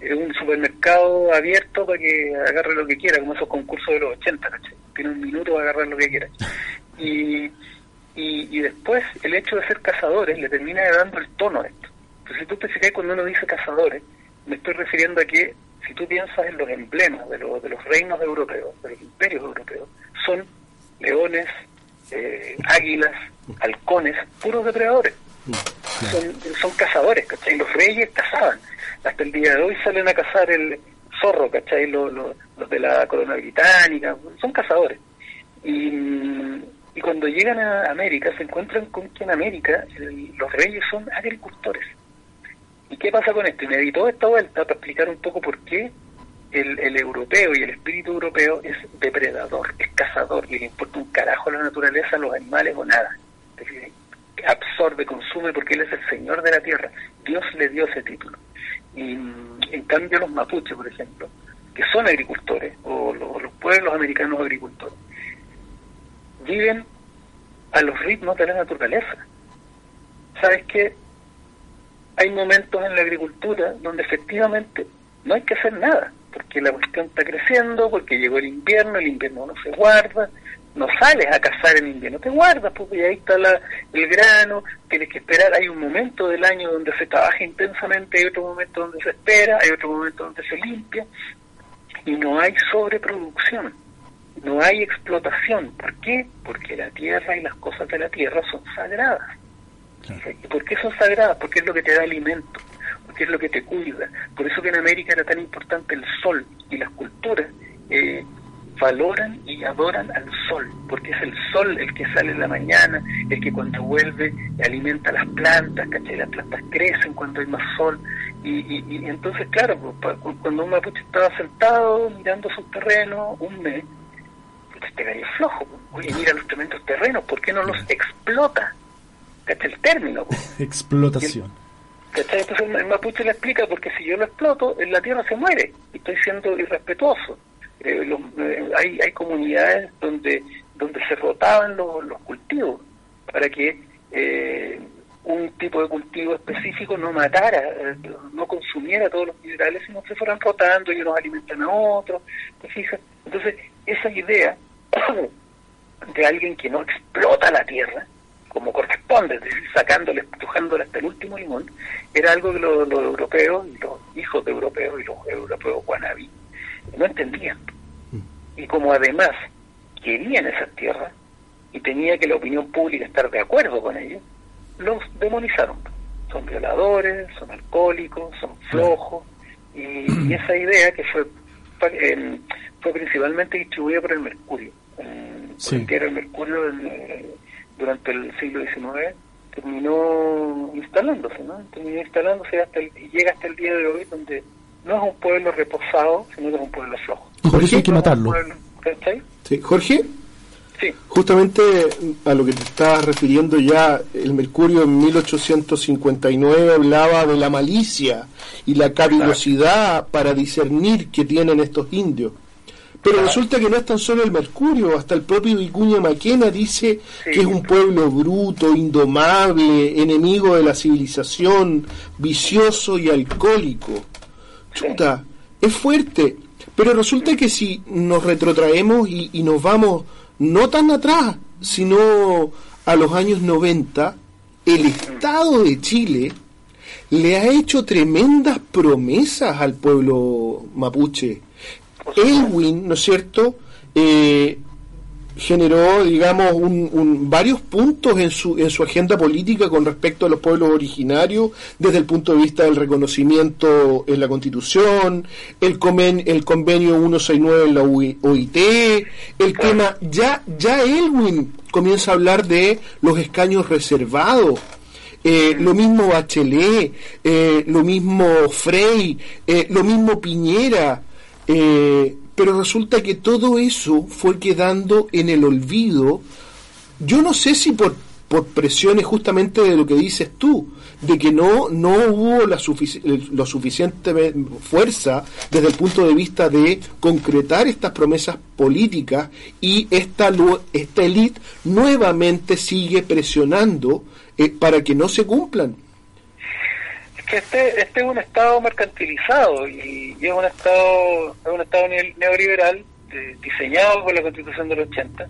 Es un supermercado abierto para que agarre lo que quiera, como esos concursos de los 80, ¿cachai? Tiene un minuto para agarrar lo que quiera. Y, y, y después el hecho de ser cazadores le termina dando el tono a esto. Entonces, si tú te fijas cuando uno dice cazadores, me estoy refiriendo a que si tú piensas en los emblemas de, los de los reinos europeos, de los imperios europeos, son leones, eh, águilas, halcones, puros depredadores. Son, son cazadores, ¿cachai? Los reyes cazaban. Hasta el día de hoy salen a cazar el zorro, ¿cachai? Los, los, los de la corona británica, son cazadores. Y, mm, y cuando llegan a América se encuentran con que en América los reyes son agricultores. ¿Y qué pasa con esto? Y me di toda esta vuelta para explicar un poco por qué el, el europeo y el espíritu europeo es depredador, es cazador, y le importa un carajo a la naturaleza, a los animales o nada. Absorbe, consume porque él es el señor de la tierra. Dios le dio ese título. Y mm, en cambio los mapuches, por ejemplo, que son agricultores, o lo- los pueblos americanos agricultores, viven a los ritmos de la naturaleza. ¿Sabes qué? Hay momentos en la agricultura donde efectivamente no hay que hacer nada, porque la cuestión está creciendo, porque llegó el invierno, el invierno no se guarda, no sales a cazar en invierno, te guardas, porque ahí está la, el grano, tienes que esperar, hay un momento del año donde se trabaja intensamente, hay otro momento donde se espera, hay otro momento donde se limpia, y no hay sobreproducción, no hay explotación. ¿Por qué? Porque la tierra y las cosas de la tierra son sagradas. ¿Y por qué son sagradas? Porque es lo que te da alimento, porque es lo que te cuida. Por eso que en América era tan importante el sol y las culturas eh, valoran y adoran al sol, porque es el sol el que sale en la mañana, el que cuando vuelve alimenta las plantas, ¿cachai? Las plantas crecen cuando hay más sol. Y, y, y entonces, claro, pues, cuando un mapuche estaba sentado mirando sus terrenos un mes, pues te caía flojo. Oye, mira los tremendos terrenos, ¿por qué no los explota? ¿Cachai? El término. Explotación. ¿Cachai? Entonces el mapuche le explica porque si yo lo exploto, en la tierra se muere y estoy siendo irrespetuoso. Eh, los- eh, hay, hay comunidades donde donde se rotaban los, los cultivos para que eh, un tipo de cultivo específico no matara, eh, no consumiera todos los minerales, sino se fueran rotando y unos alimentan a otros. ¿te fijas? Entonces, esa idea de alguien que no explota la tierra, como corresponde, es decir, sacándole, estrujándole hasta el último limón, era algo que los, los europeos, y los hijos de europeos y los europeos guanabí no entendían. Y como además querían esas tierras y tenía que la opinión pública estar de acuerdo con ellos, los demonizaron. Son violadores, son alcohólicos, son flojos, y, y esa idea que fue eh, fue principalmente distribuida por el Mercurio. Eh, Sí. el diario El Mercurio eh, durante el siglo XIX terminó instalándose, ¿no? Terminó instalándose hasta el- y llega hasta el día de hoy donde no es un pueblo reposado, sino que es un pueblo flojo. Eso hay que matarlo. Sí, Jorge, Sí. justamente a lo que te estabas refiriendo ya, el Mercurio en 1859 hablaba de la malicia y la cavilosidad para discernir que tienen estos indios. Pero resulta que no es tan solo el Mercurio, hasta el propio Vicuña Maquena dice Sí. que es un pueblo bruto, indomable, enemigo de la civilización, vicioso y alcohólico. Chuta, es fuerte. Pero Pero resulta que si nos retrotraemos y, y nos vamos no tan atrás, sino a los años 90, el Estado de Chile le ha hecho tremendas promesas al pueblo mapuche. Elwin, ¿no es cierto?, eh, generó, digamos, un, un- varios puntos en su, en su agenda política con respecto a los pueblos originarios, desde el punto de vista del reconocimiento en la Constitución, el, conven- el convenio 169 en la OIT, el tema, ya, ya Elwin comienza a hablar de los escaños reservados, eh, lo mismo Bachelet, eh, lo mismo Frey, eh, lo mismo Piñera, eh, pero resulta que todo eso fue quedando en el olvido. Yo no sé si por, por presiones justamente de lo que dices tú, de que no, no hubo la lo suficiente fuerza desde el punto de vista de concretar estas promesas políticas y esta, esta élite nuevamente sigue presionando eh, para que no se cumplan. Que este, este es un Estado mercantilizado y, es un Estado es un Estado ne- neoliberal diseñado por la Constitución del 80,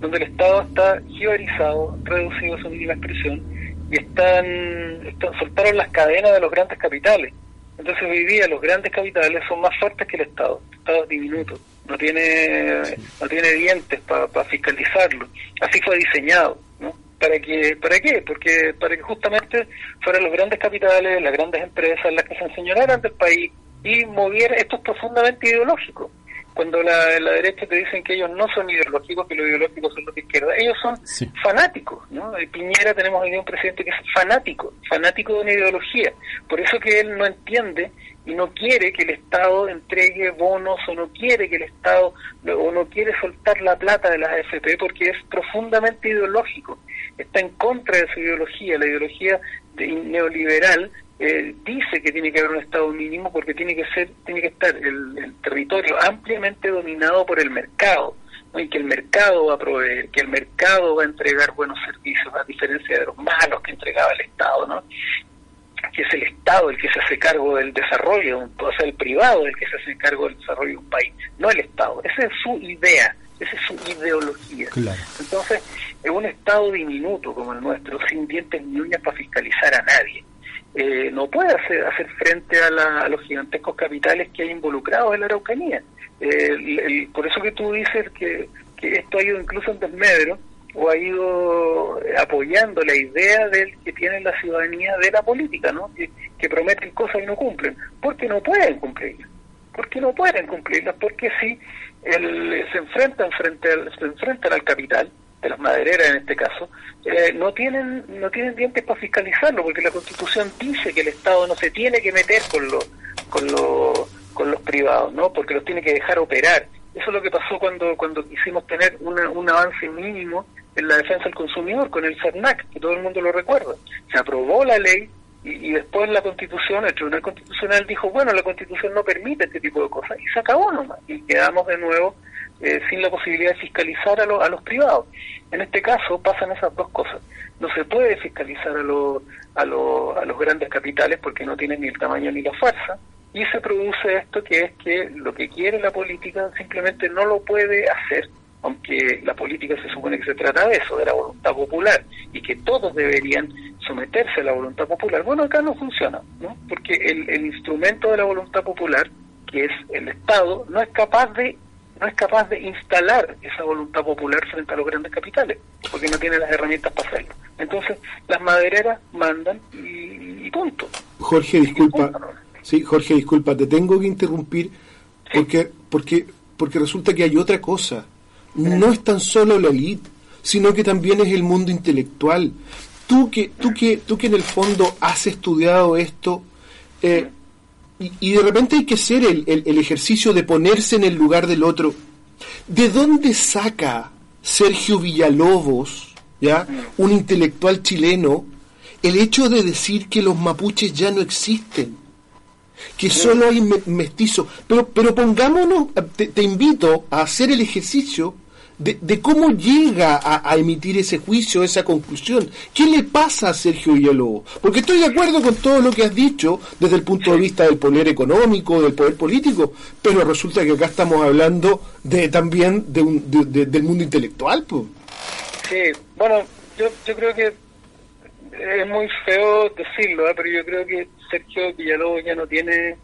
donde el Estado está jibarizado, reducido a su mínima expresión y están, están- soltaron las cadenas de los grandes capitales. Entonces hoy día los grandes capitales son más fuertes que el Estado. El Estado es diminuto, no tiene, no tiene dientes para fiscalizarlo. Así fue diseñado. ¿Para que ¿Para qué? Porque para que justamente fueran los grandes capitales, las grandes empresas las que se enseñoraran del país y moviera, esto es profundamente ideológico. Cuando la, la derecha te dicen que ellos no son ideológicos, que los ideológicos son los de izquierda, ellos son Sí. fanáticos, ¿no? De Piñera tenemos hoy un presidente que es fanático, fanático de una ideología. Por eso que él no entiende y no quiere que el Estado entregue bonos o no quiere que el Estado o no quiere soltar la plata de las AFP porque es profundamente ideológico. Está en contra de su ideología, la ideología de- neoliberal eh, dice que tiene que haber un Estado mínimo porque tiene que ser, tiene que estar el, el territorio ampliamente dominado por el mercado. ¿no? y que el mercado va a proveer, que el mercado va a entregar buenos servicios, a diferencia de los malos que entregaba el Estado, ¿no? que es el Estado el que se hace cargo del desarrollo, o sea, el privado el que se hace cargo del desarrollo de un país, no el Estado. Esa es su idea, esa es su ideología. Claro. Entonces, en un Estado diminuto como el nuestro, sin dientes ni uñas para fiscalizar a nadie, eh, no puede hacer, hacer frente a, la- a los gigantescos capitales que hay involucrados en la Araucanía. Eh, el- por eso que tú dices que, que esto ha ido incluso en desmedro o ha ido apoyando la idea del que tiene la ciudadanía de la política, ¿no? Que, que prometen cosas y no cumplen, porque no pueden cumplirlas. Porque no pueden cumplirlas, porque si el- se enfrentan frente al, se enfrentan al capital, de las madereras en este caso, eh, no tienen no tienen dientes para fiscalizarlo, porque la Constitución dice que el Estado no se tiene que meter con los con los con los privados, ¿no? Porque los tiene que dejar operar. Eso es lo que pasó cuando cuando quisimos tener una- un avance mínimo en la defensa del consumidor con el CERNAC, que todo el mundo lo recuerda. Se aprobó la ley y, y después la Constitución, el Tribunal Constitucional dijo, bueno, la Constitución no permite este tipo de cosas y se acabó nomás. Y quedamos de nuevo eh, sin la posibilidad de fiscalizar a, lo- a los privados. En este caso pasan esas dos cosas. No se puede fiscalizar a, los a, los a los grandes capitales porque no tienen ni el tamaño ni la fuerza. Y se produce esto que es que lo que quiere la política simplemente no lo puede hacer, aunque la política se supone que se trata de eso, de la voluntad popular, y que todos deberían someterse a la voluntad popular. Bueno, acá no funciona, ¿no? Porque el, el instrumento de la voluntad popular, que es el Estado, no es capaz de no es capaz de instalar esa voluntad popular frente a los grandes capitales, porque no tiene las herramientas para hacerlo. Entonces, las madereras mandan y, y punto. Jorge, disculpa. Sí, Jorge, disculpa, te tengo que interrumpir porque, porque, porque resulta que hay otra cosa. No es tan solo la elite, sino que también es el mundo intelectual. Tú que, tú que, tú que en el fondo has estudiado esto, eh, y, y de repente hay que hacer el, el- el ejercicio de ponerse en el lugar del otro. ¿De dónde saca Sergio Villalobos, ya, un intelectual chileno, el hecho de decir que los mapuches ya no existen? que solo hay me- mestizos. Pero, pero pongámonos, te, te invito a hacer el ejercicio de, cómo llega a, emitir ese juicio, esa conclusión. ¿Qué le pasa a Sergio Villalobos? Porque estoy de acuerdo con todo lo que has dicho desde el punto de vista del poder económico, del poder político, pero resulta que acá estamos hablando de también de un, del mundo intelectual. Pues. Sí, bueno, yo, yo creo que es muy feo decirlo, ¿eh? pero yo creo que Sergio Villalobos ya no tiene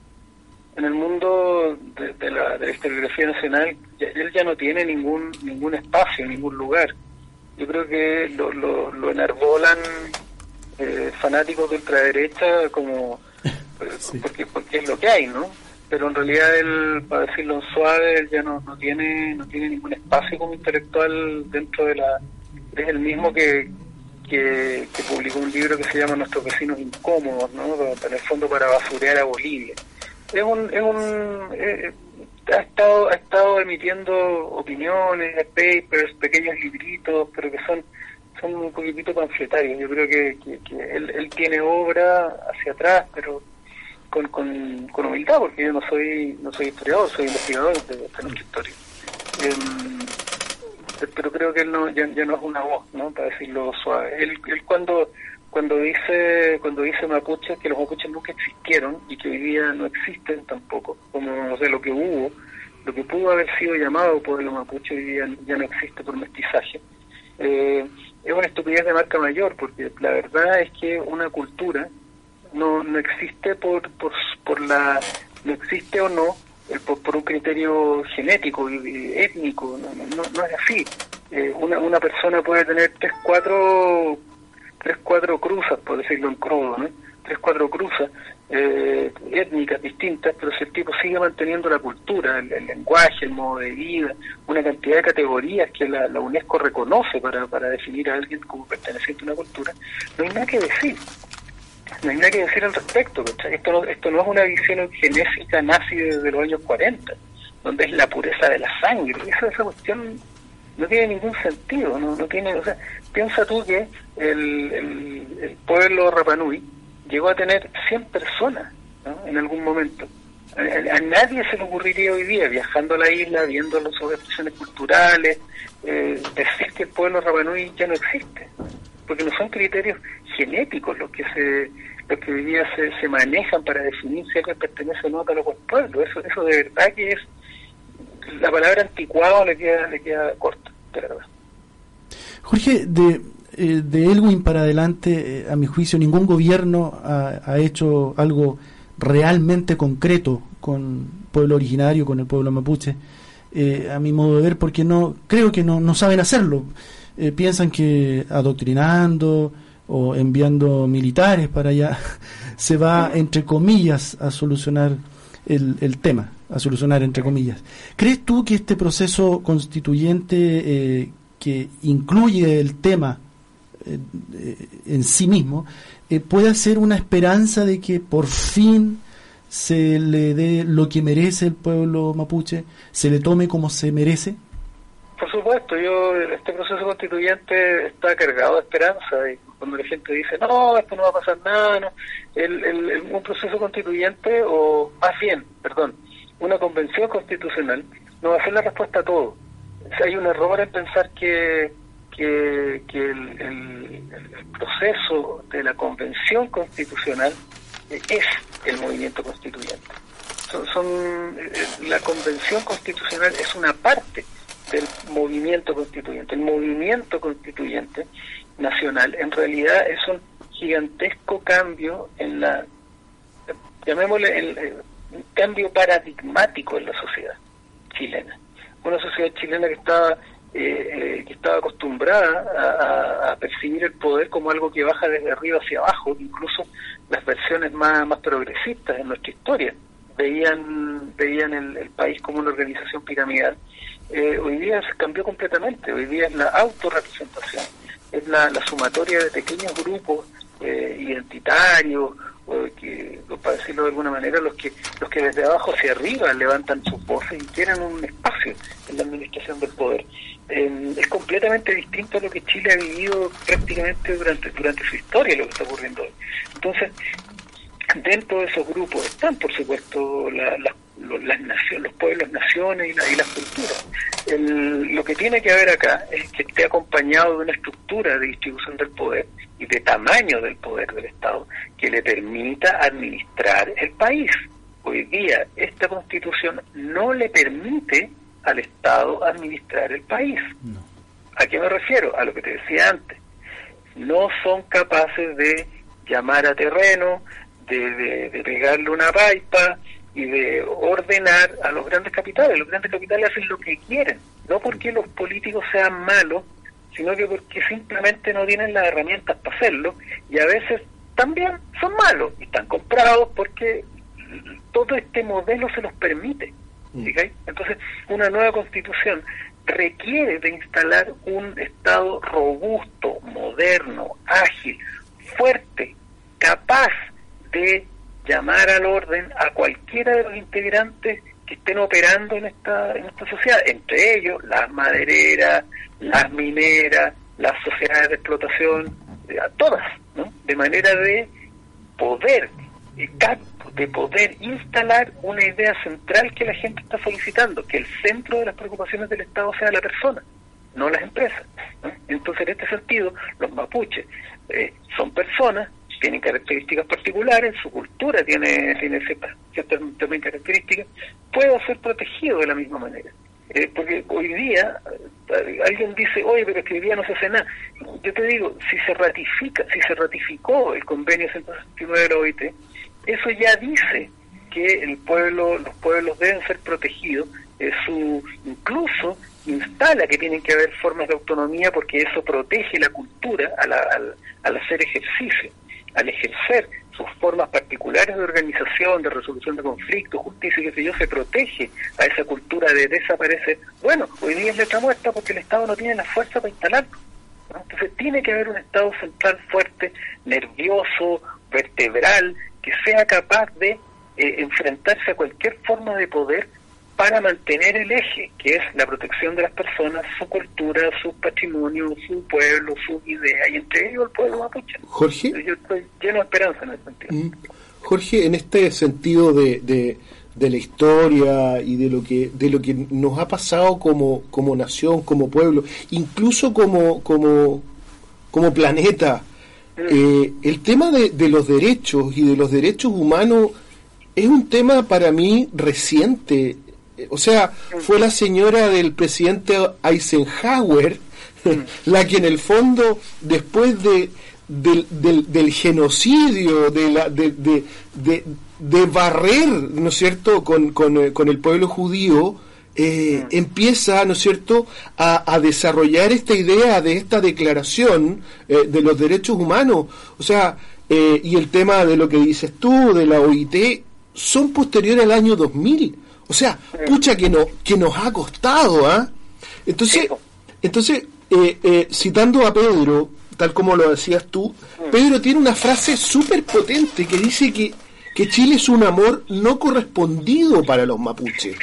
en el mundo de, la, de la historiografía nacional, él ya no tiene ningún ningún espacio, ningún lugar. Yo creo que lo, lo, lo enarbolan eh, fanáticos de ultraderecha como porque, porque es lo que hay, ¿no? Pero en realidad él, para decirlo suave, él ya no, no tiene no tiene ningún espacio como intelectual dentro de la es el mismo que, que, publicó un libro que se llama Nuestros vecinos incómodos, ¿no? En el fondo para basurear a Bolivia es un, es un eh, ha estado ha estado emitiendo opiniones, papers, pequeños libritos, pero que son son un poquitito panfletarios. Yo creo que, él, él, tiene obra hacia atrás, pero con, con, con, humildad, porque yo no soy no soy historiador, soy investigador de, esta historia. Em, pero creo que él no, ya, no es una voz, ¿no? Para decirlo suave. Él, él cuando cuando dice cuando dice mapuche que los mapuches nunca existieron y que hoy día no existen tampoco como sé lo que hubo lo que pudo haber sido llamado pueblo mapuche hoy día ya no existe por mestizaje eh, es una estupidez de marca mayor porque la verdad es que una cultura no no existe por por, por la no existe o no eh, por, un criterio genético y, étnico no, no, no, es así. Eh, una, una persona puede tener tres cuatro tres, cuatro cruzas, por decirlo en crudo, ¿no? tres, cuatro cruzas eh, étnicas distintas, pero si el tipo sigue manteniendo la cultura, el, lenguaje, el modo de vida, una cantidad de categorías que la, UNESCO reconoce para, para definir a alguien como perteneciente a una cultura, no hay nada que decir. No hay nada que decir al respecto. Esto no, esto no es una visión genética nazi desde los años 40, donde es la pureza de la sangre. Esa, esa cuestión no tiene ningún sentido, no, no tiene, o sea, piensa tú que el, el, pueblo Rapanui llegó a tener 100 personas en algún momento. A, nadie se le ocurriría hoy día, viajando a la isla, viendo las expresiones culturales, eh, decir que el pueblo Rapanui ya no existe, porque no son criterios genéticos los que se los que hoy día se, se manejan para definir si alguien pertenece o no a tal o pueblo. Eso, eso de verdad que es la palabra anticuado le queda, le queda corta, de verdad. Jorge, de, eh, de Elwin para adelante, eh, a mi juicio, ningún gobierno ha, hecho algo realmente concreto con pueblo originario, con el pueblo mapuche, eh, a mi modo de ver, porque no creo que no, no saben hacerlo. piensan que adoctrinando o enviando militares para allá se va, entre comillas, a solucionar el, el tema a solucionar, entre comillas. ¿Crees tú que este proceso constituyente eh, que incluye el tema eh, eh, en sí mismo puede ser una esperanza de que por fin se le dé lo que merece el pueblo mapuche, se le tome como se merece? Por supuesto, yo este proceso constituyente está cargado de esperanza y cuando la gente dice no, esto no va a pasar nada, el, el, un proceso constituyente o más bien, perdón, una convención constitucional no va a ser la respuesta a todo. hay un error en pensar que, que, el, proceso de la convención constitucional es el movimiento constituyente. Son, eh, la convención constitucional es una parte del movimiento constituyente. El movimiento constituyente nacional en realidad es un gigantesco cambio en la, llamémosle, el, un cambio paradigmático en la sociedad chilena. Una sociedad chilena que estaba eh, eh, que estaba acostumbrada a, percibir el poder como algo que baja desde arriba hacia abajo, incluso las versiones más, más progresistas en nuestra historia veían veían el, país como una organización piramidal. Eh, hoy día se cambió completamente, hoy día es la autorrepresentación, es la, la sumatoria de pequeños grupos identitarios que, para decirlo de alguna manera, los que los que desde abajo hacia arriba levantan sus voces y quieren un espacio en la administración del poder. Eh, es completamente distinto a lo que Chile ha vivido prácticamente durante durante su historia, lo que está ocurriendo hoy. Entonces, dentro de esos grupos están, por supuesto, las naciones, los pueblos, naciones y, las culturas. el- lo que tiene que haber acá es que esté acompañado de una estructura de distribución del poder y de tamaño del poder del Estado que le permita administrar el país. Hoy día esta constitución no le permite al Estado administrar el país. ¿A qué me refiero? A lo que te decía antes. No son capaces de llamar a terreno, de, de- de pegarle una paipa y de ordenar a los grandes capitales. Los grandes capitales hacen lo que quieren, no porque los políticos sean malos, sino que porque simplemente no tienen las herramientas para hacerlo y a veces también son malos y están comprados porque todo este modelo se los permite. ¿sí? Entonces, una nueva constitución requiere de instalar un Estado robusto, moderno, ágil, fuerte, capaz de llamar al orden a cualquiera de los integrantes que estén operando en esta, en esta sociedad, entre ellos las madereras, las mineras, las sociedades de explotación, eh, a todas, ¿no? de manera de poder, eh, de poder instalar una idea central que la gente está solicitando, que el centro de las preocupaciones del Estado sea la persona, no las empresas. Entonces, en este sentido, los mapuches eh, son personas, tienen características particulares, su cultura tiene, tiene ciertas, ciertas también características, puede ser protegido de la misma manera. Eh, porque hoy día eh, alguien dice, oye, pero es que hoy día no se hace nada. Yo te digo, si se ratifica, si se ratificó el convenio 169 de la OIT, eso ya dice que el pueblo, los pueblos deben ser protegidos, eh, su incluso instala que tienen que haber formas de autonomía porque eso protege la cultura al, al, al hacer ejercicio, al ejercer sus formas particulares de organización, de resolución de conflictos, justicia, qué sé yo, se protege a esa cultura de desaparecer. Bueno, hoy día es letra muerta porque el Estado no tiene la fuerza para instalarlo. Entonces tiene que haber un Estado central fuerte, nervioso, vertebral, que sea capaz de eh, enfrentarse a cualquier forma de poder para mantener el eje, que es la protección de las personas, su cultura, su patrimonio, su pueblo, su idea, y entre ellos el pueblo mapuche. Jorge. Yo estoy lleno de esperanza en ese sentido. Mm. Jorge, en este sentido de, de, de la historia y de lo que de lo que nos ha pasado como, como nación, como pueblo, incluso como como, como planeta, eh, el tema de, de los derechos y de los derechos humanos es un tema para mí reciente. O sea, fue la señora del presidente Eisenhower la que en el fondo, después de del, del, del genocidio, de, la, de, de, de, de barrer, ¿no es cierto?, con, con, eh, con el pueblo judío, eh, empieza, ¿no es cierto?, a, a, desarrollar esta idea de esta declaración eh, de los derechos humanos. O sea, eh, y el tema de lo que dices tú, de la OIT, son posteriores al año 2000. O sea, pucha que, no, que nos ha costado, ¿ah? Entonces, entonces eh, eh, citando a Pedro, tal como lo decías tú, Pedro tiene una frase súper potente que dice que, que Chile es un amor no correspondido para los mapuches.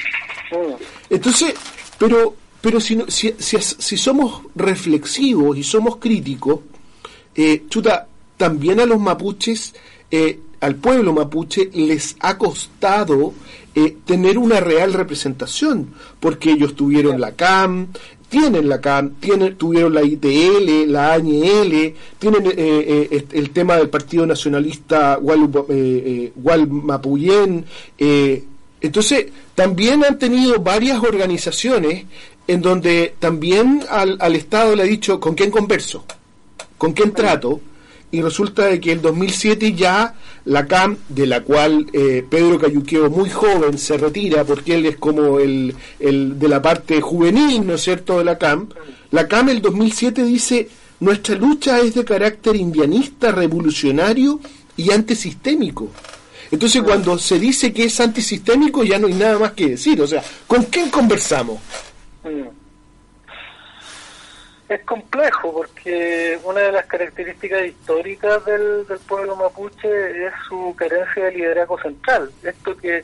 Entonces, pero, pero si, si, si, si, somos reflexivos y somos críticos, eh, chuta, también a los mapuches, eh, al pueblo mapuche, les ha costado eh, tener una real representación, porque ellos tuvieron la CAM, tienen la CAM, tienen, tuvieron la ITL, la AñL, tienen eh, eh, el tema del Partido Nacionalista Gualmapuyén. Eh, entonces, también han tenido varias organizaciones en donde también al, al, Estado le ha dicho con quién converso, con quién trato, y resulta de que en 2007 ya la CAM, de la cual eh, Pedro Cayuqueo muy joven se retira porque él es como el, el de la parte juvenil, ¿no es cierto?, de la CAM, la CAM el 2007 dice, nuestra lucha es de carácter indianista, revolucionario y antisistémico. Entonces cuando se dice que es antisistémico ya no hay nada más que decir, o sea, ¿con quién conversamos? Es complejo porque una de las características históricas del, pueblo mapuche es su carencia de liderazgo central. Esto que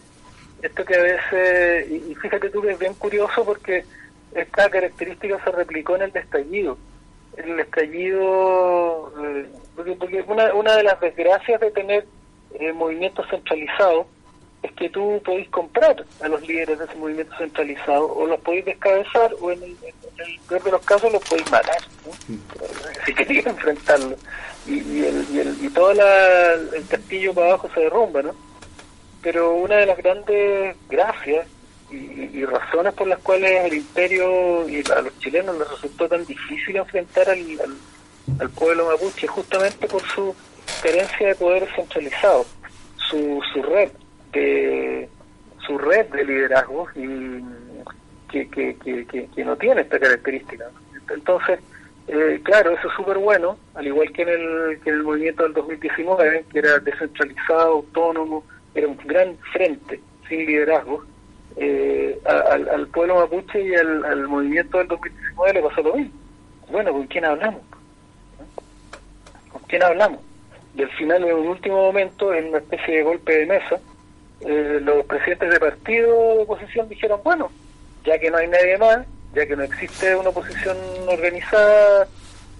esto que a veces, y, y fíjate tú que es bien curioso porque esta característica se replicó en el estallido. El estallido, eh, porque, porque una, una de las desgracias de tener eh, movimientos centralizados es que tú podés comprar a los líderes de ese movimiento centralizado o los podéis descabezar o en el, peor de los casos los podéis matar ¿no? si queréis enfrentarlo y, y, el, y, el, y todo la, el castillo para abajo se derrumba ¿no? pero una de las grandes gracias y, y, razones por las cuales el imperio y a los chilenos les resultó tan difícil enfrentar al, al, al pueblo mapuche justamente por su carencia de poder centralizado su, su red de su red de liderazgo y que, que, que, que no tiene esta característica. Entonces, eh, claro, eso es súper bueno, al igual que en, el, que en el movimiento del 2019, que era descentralizado, autónomo, era un gran frente sin liderazgo. Eh, al, al, pueblo mapuche y al, al, movimiento del 2019 le pasó lo mismo. Bueno, ¿con quién hablamos? ¿Con quién hablamos? Y al final, en un último momento, en una especie de golpe de mesa, eh, los presidentes de partido de oposición dijeron, bueno, ya que no hay nadie más, ya que no existe una oposición organizada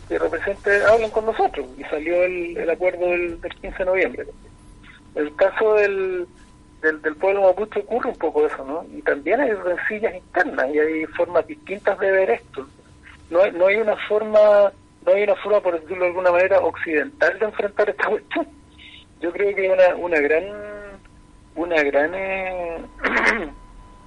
que represente, hablen con nosotros. Y salió el, el acuerdo del, del, 15 de noviembre. El caso del, del, pueblo mapuche ocurre un poco eso, ¿no? Y también hay rencillas internas y hay formas distintas de ver esto. No hay, no hay una forma, no hay una forma, por decirlo de alguna manera, occidental de enfrentar esta cuestión. Yo creo que una, una gran una gran eh,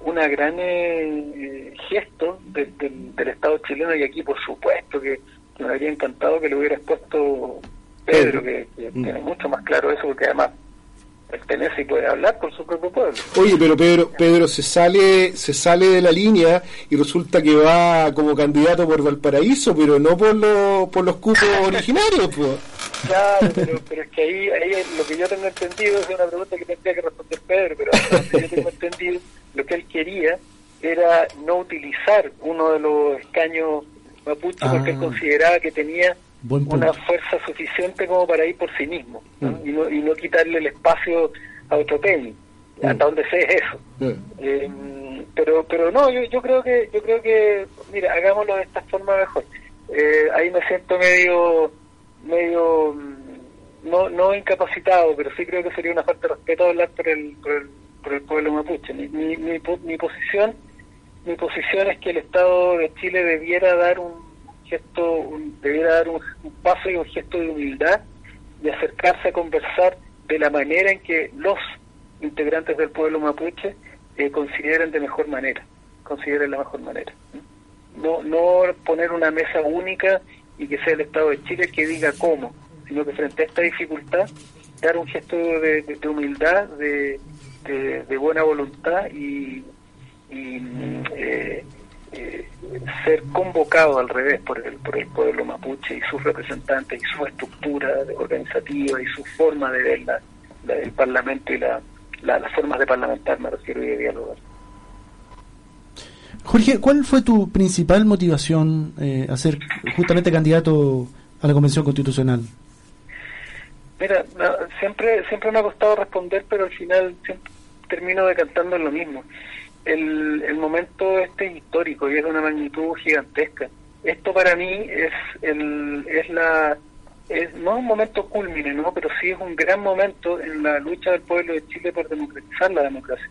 una gran eh, gesto de, de, del Estado chileno y aquí por supuesto que, me habría encantado que lo hubiera expuesto Pedro, que, que mm. tiene mucho más claro eso porque además pertenece y puede hablar por su propio pueblo. Oye, pero Pedro, Pedro se sale, se sale de la línea y resulta que va como candidato por Valparaíso, pero no por los, por los cupos originarios, pues. Claro, pero, pero, es que ahí, ahí lo que yo tengo entendido es una pregunta que tendría que responder Pedro, pero lo que yo tengo entendido, lo que él quería era no utilizar uno de los escaños mapuche ah. porque él consideraba que tenía una fuerza suficiente como para ir por sí mismo ¿no? Mm. Y, no, y no quitarle el espacio a otro penny mm. hasta donde sé es eso mm. eh, pero pero no yo, yo creo que yo creo que mira hagámoslo de esta forma mejor eh, ahí me siento medio medio no no incapacitado pero sí creo que sería una falta de respeto hablar por el por el, por el pueblo mapuche mi, mi, mi, mi posición mi posición es que el Estado de Chile debiera dar un gesto, un, debiera dar un, un, paso y un gesto de humildad y acercarse a conversar de la manera en que los integrantes del pueblo mapuche eh, consideren de mejor manera, consideren la mejor manera. No, no poner una mesa única y que sea el Estado de Chile el que diga cómo, sino que frente a esta dificultad dar un gesto de, humildad, de, buena voluntad y, y eh, eh, ser convocado al revés por el, por el pueblo mapuche y sus representantes y su estructura organizativa y su forma de ver la, la, el parlamento y la, la, las formas de parlamentar, me refiero, y de dialogar. Jorge, ¿cuál fue tu principal motivación eh, a ser justamente candidato a la Convención Constitucional? Mira, siempre siempre me ha costado responder, pero al final siempre termino decantando en lo mismo el, el momento este histórico y es de una magnitud gigantesca. Esto para mí es el, es la es no un momento culmine, ¿no? pero sí es un gran momento en la lucha del pueblo de Chile por democratizar la democracia.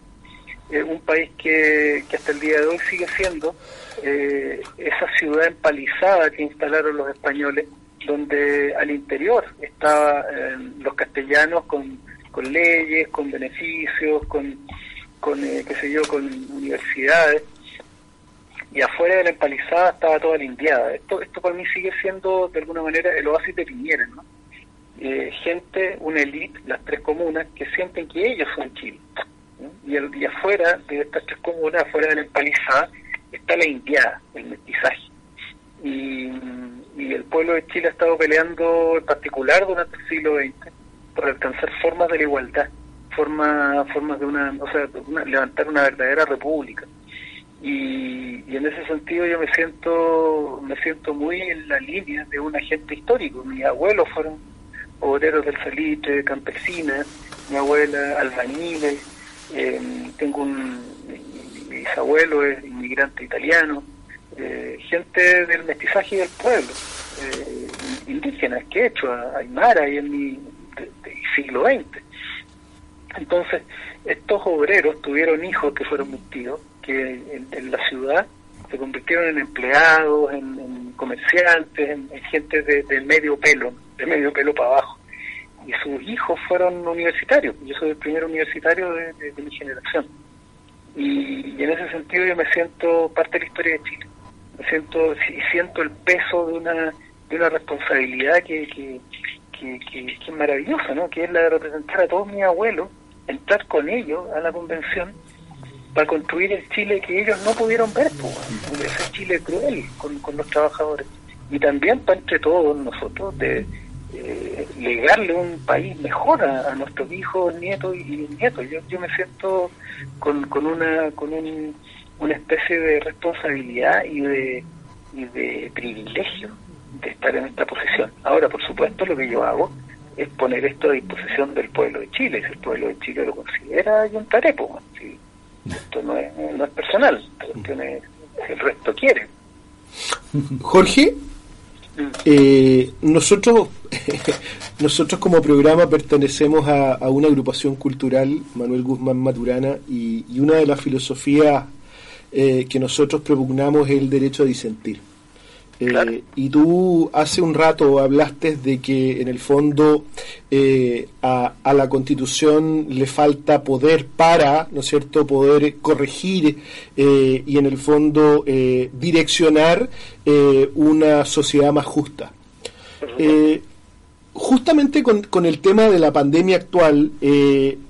Eh, un país que, que hasta el día de hoy sigue siendo eh, esa ciudad empalizada que instalaron los españoles, donde al interior estaban eh, los castellanos con, con leyes, con beneficios, con con, eh, qué sé yo, con universidades, y afuera de la empalizada estaba toda la indiada. Esto, esto para mí sigue siendo, de alguna manera, el oasis de Piñera, gente, una élite, las tres comunas, que sienten que ellos son Chile. Y, el, y afuera de estas tres comunas, afuera de la empalizada, está la indiada, el mestizaje. Y, y el pueblo de Chile ha estado peleando en particular durante el siglo XX por alcanzar formas de la igualdad forma, formas de una, o sea, una, levantar una verdadera república. Y, y, en ese sentido yo me siento, me siento muy en la línea de un agente histórico. Mis abuelos fueron obreros del salitre, campesinas, mi abuela albañiles, eh, tengo un, mi, bisabuelo es inmigrante italiano, eh, gente del mestizaje del pueblo, eh, indígenas, que he hecho, Aymara y en mi de, de siglo XX Entonces, estos obreros tuvieron hijos que fueron metidos, que en, la ciudad se convirtieron en empleados, en, comerciantes, en, gente de, medio pelo, de medio pelo para abajo. Y sus hijos fueron universitarios. Yo soy el primer universitario de, mi generación. Y, en ese sentido yo me siento parte de la historia de Chile. Me siento, siento el peso de una, de una responsabilidad que, que, que, es maravillosa, ¿no? que es la de representar a todos mis abuelos, entrar con ellos a la convención para construir el Chile que ellos no pudieron ver, pues, ese Chile cruel con, con los trabajadores. Y también para entre todos nosotros de eh, legarle un país mejor a, nuestros hijos, nietos y, nietos. Yo, yo me siento con, con una con un, una especie de responsabilidad y de, y de privilegio de estar en esta posición. Ahora, por supuesto, lo que yo hago es poner esto a disposición del pueblo de Chile. Si el pueblo de Chile lo considera, entraré, pues, si esto no es, no es personal, el resto quiere. Jorge. Eh, nosotros nosotros como programa pertenecemos a, una agrupación cultural, Manuel Guzmán Maturana, y, una de las filosofías eh, que nosotros propugnamos es el derecho a disentir. Eh, y tú hace un rato hablaste de que en el fondo eh, a, la constitución le falta poder para, ¿no es cierto?, poder corregir eh, y en el fondo direccionar una sociedad más justa. justamente con, el tema de la pandemia actual,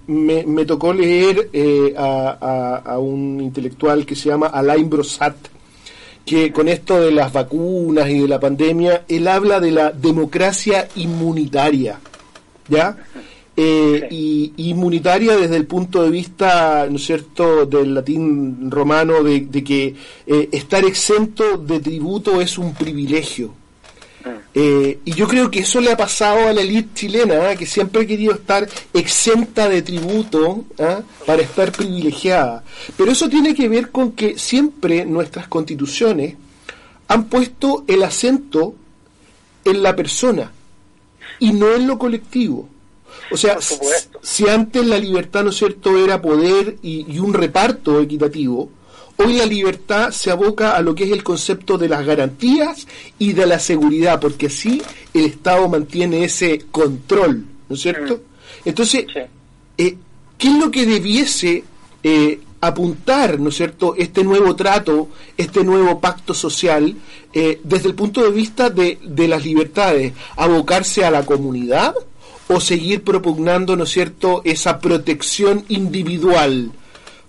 me, tocó leer a, a, un intelectual que se llama Alain Brosat, que con esto de las vacunas y de la pandemia, él habla de la democracia inmunitaria, ¿ya? Eh, y inmunitaria desde el punto de vista, ¿no es cierto?, del latín romano, de, que eh, estar exento de tributo es un privilegio. Eh, y yo creo que eso le ha pasado a la élite chilena, ¿ah? que siempre ha querido estar exenta de tributo ¿ah? para estar privilegiada. Pero eso tiene que ver con que siempre nuestras constituciones han puesto el acento en la persona y no en lo colectivo. O sea, si antes la libertad, ¿no es cierto?, era poder y un reparto equitativo, Hoy la libertad se aboca a lo que es el concepto de las garantías y de la seguridad, porque así el Estado mantiene ese control, ¿no es cierto? Mm. Entonces, eh, ¿qué es lo que debiese eh, apuntar, ¿no es cierto?, este nuevo trato, este nuevo pacto social, eh, desde el punto de vista de, de las libertades, abocarse a la comunidad o seguir propugnando, ¿no es cierto?, esa protección individual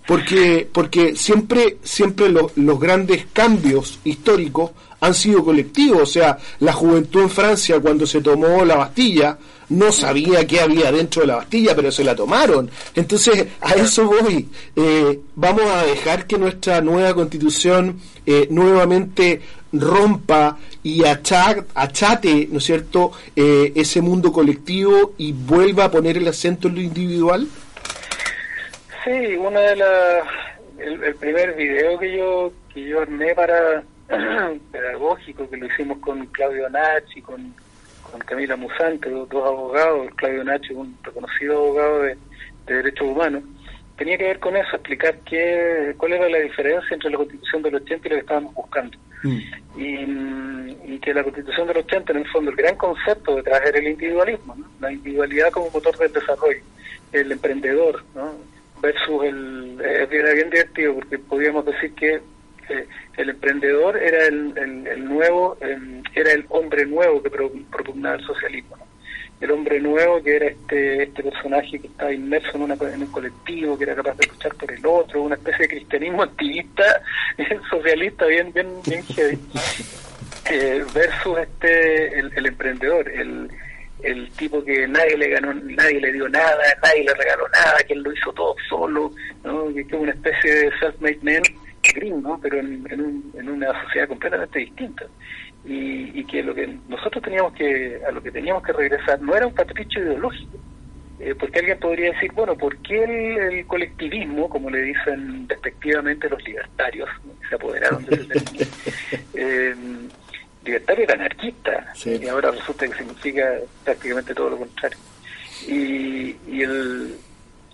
porque, porque siempre, siempre los grandes cambios históricos han sido colectivos. O sea, la juventud en Francia cuando se tomó la Bastilla no sabía qué había dentro de la Bastilla, pero se la tomaron. Entonces, a eso voy. Eh, vamos a dejar que nuestra nueva constitución eh, nuevamente rompa y achate, ¿no es cierto?, eh, ese mundo colectivo y vuelva a poner el acento en lo individual. Sí, una de las el, primer video que yo que yo armé para pedagógico que lo hicimos con Claudio Nachi, con, con Camila Musante, dos, abogados, Claudio Nachi, un reconocido abogado de, derechos humanos, tenía que ver con eso, explicar qué, cuál era la diferencia entre la Constitución del 80 y lo que estábamos buscando. Mm. Y, y, que la Constitución del 80, en el fondo, el gran concepto detrás era el individualismo, la individualidad como motor del desarrollo, el emprendedor, ¿no? Versus el... era bien divertido porque podíamos decir que eh, el emprendedor era el, el, nuevo, era el hombre nuevo que propugnaba el socialismo. El hombre nuevo que era este este personaje que estaba inmerso en, una, en un colectivo, que era capaz de luchar por el otro, una especie de cristianismo activista, socialista bien bien bien heavy. Eh, versus este el, el emprendedor, el el tipo que nadie le ganó, nadie le dio nada, nadie le regaló nada, que él lo hizo todo solo, ¿no? que es una especie de self-made man gringo, pero en, en, una sociedad completamente distinta. Y, y, que lo que nosotros teníamos que, a lo que teníamos que regresar no era un capricho ideológico, eh, porque alguien podría decir, bueno, ¿por qué el, colectivismo, como le dicen respectivamente los libertarios, se apoderaron de ese eh, libertario era anarquista y ahora resulta que significa prácticamente todo lo contrario. Y, y, el,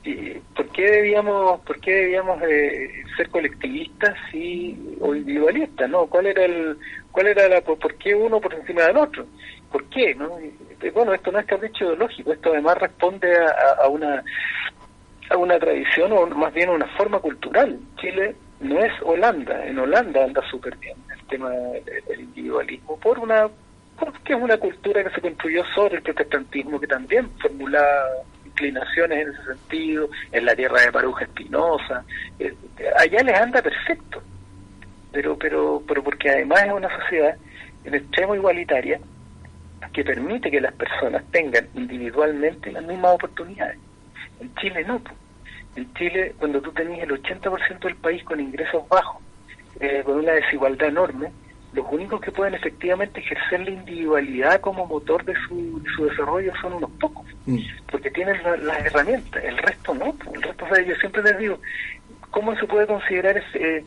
y, debíamos, por qué debíamos eh, ser colectivistas y, o individualistas? ¿no? ¿Cuál era el, cuál era la, por, qué uno por encima del otro? ¿Por qué? ¿no? bueno, esto no es capricho ideológico, esto además responde a, una a una tradición o más bien a una forma cultural. Chile no es Holanda, en Holanda anda súper bien tema del individualismo por una porque es una cultura que se construyó sobre el protestantismo que también formulaba inclinaciones en ese sentido, en la tierra de Paruja Espinosa, eh, allá les anda perfecto, pero, pero, pero porque además es una sociedad en extremo igualitaria que permite que las personas tengan individualmente las mismas oportunidades. En Chile no. En Chile, cuando tú tenías el 80% del país con ingresos bajos, eh, con una desigualdad enorme, los únicos que pueden efectivamente ejercer la individualidad como motor de su, su desarrollo son unos pocos, mm. porque tienen las herramientas, el resto no, el resto, o yo siempre les digo, ¿cómo se puede considerar eh,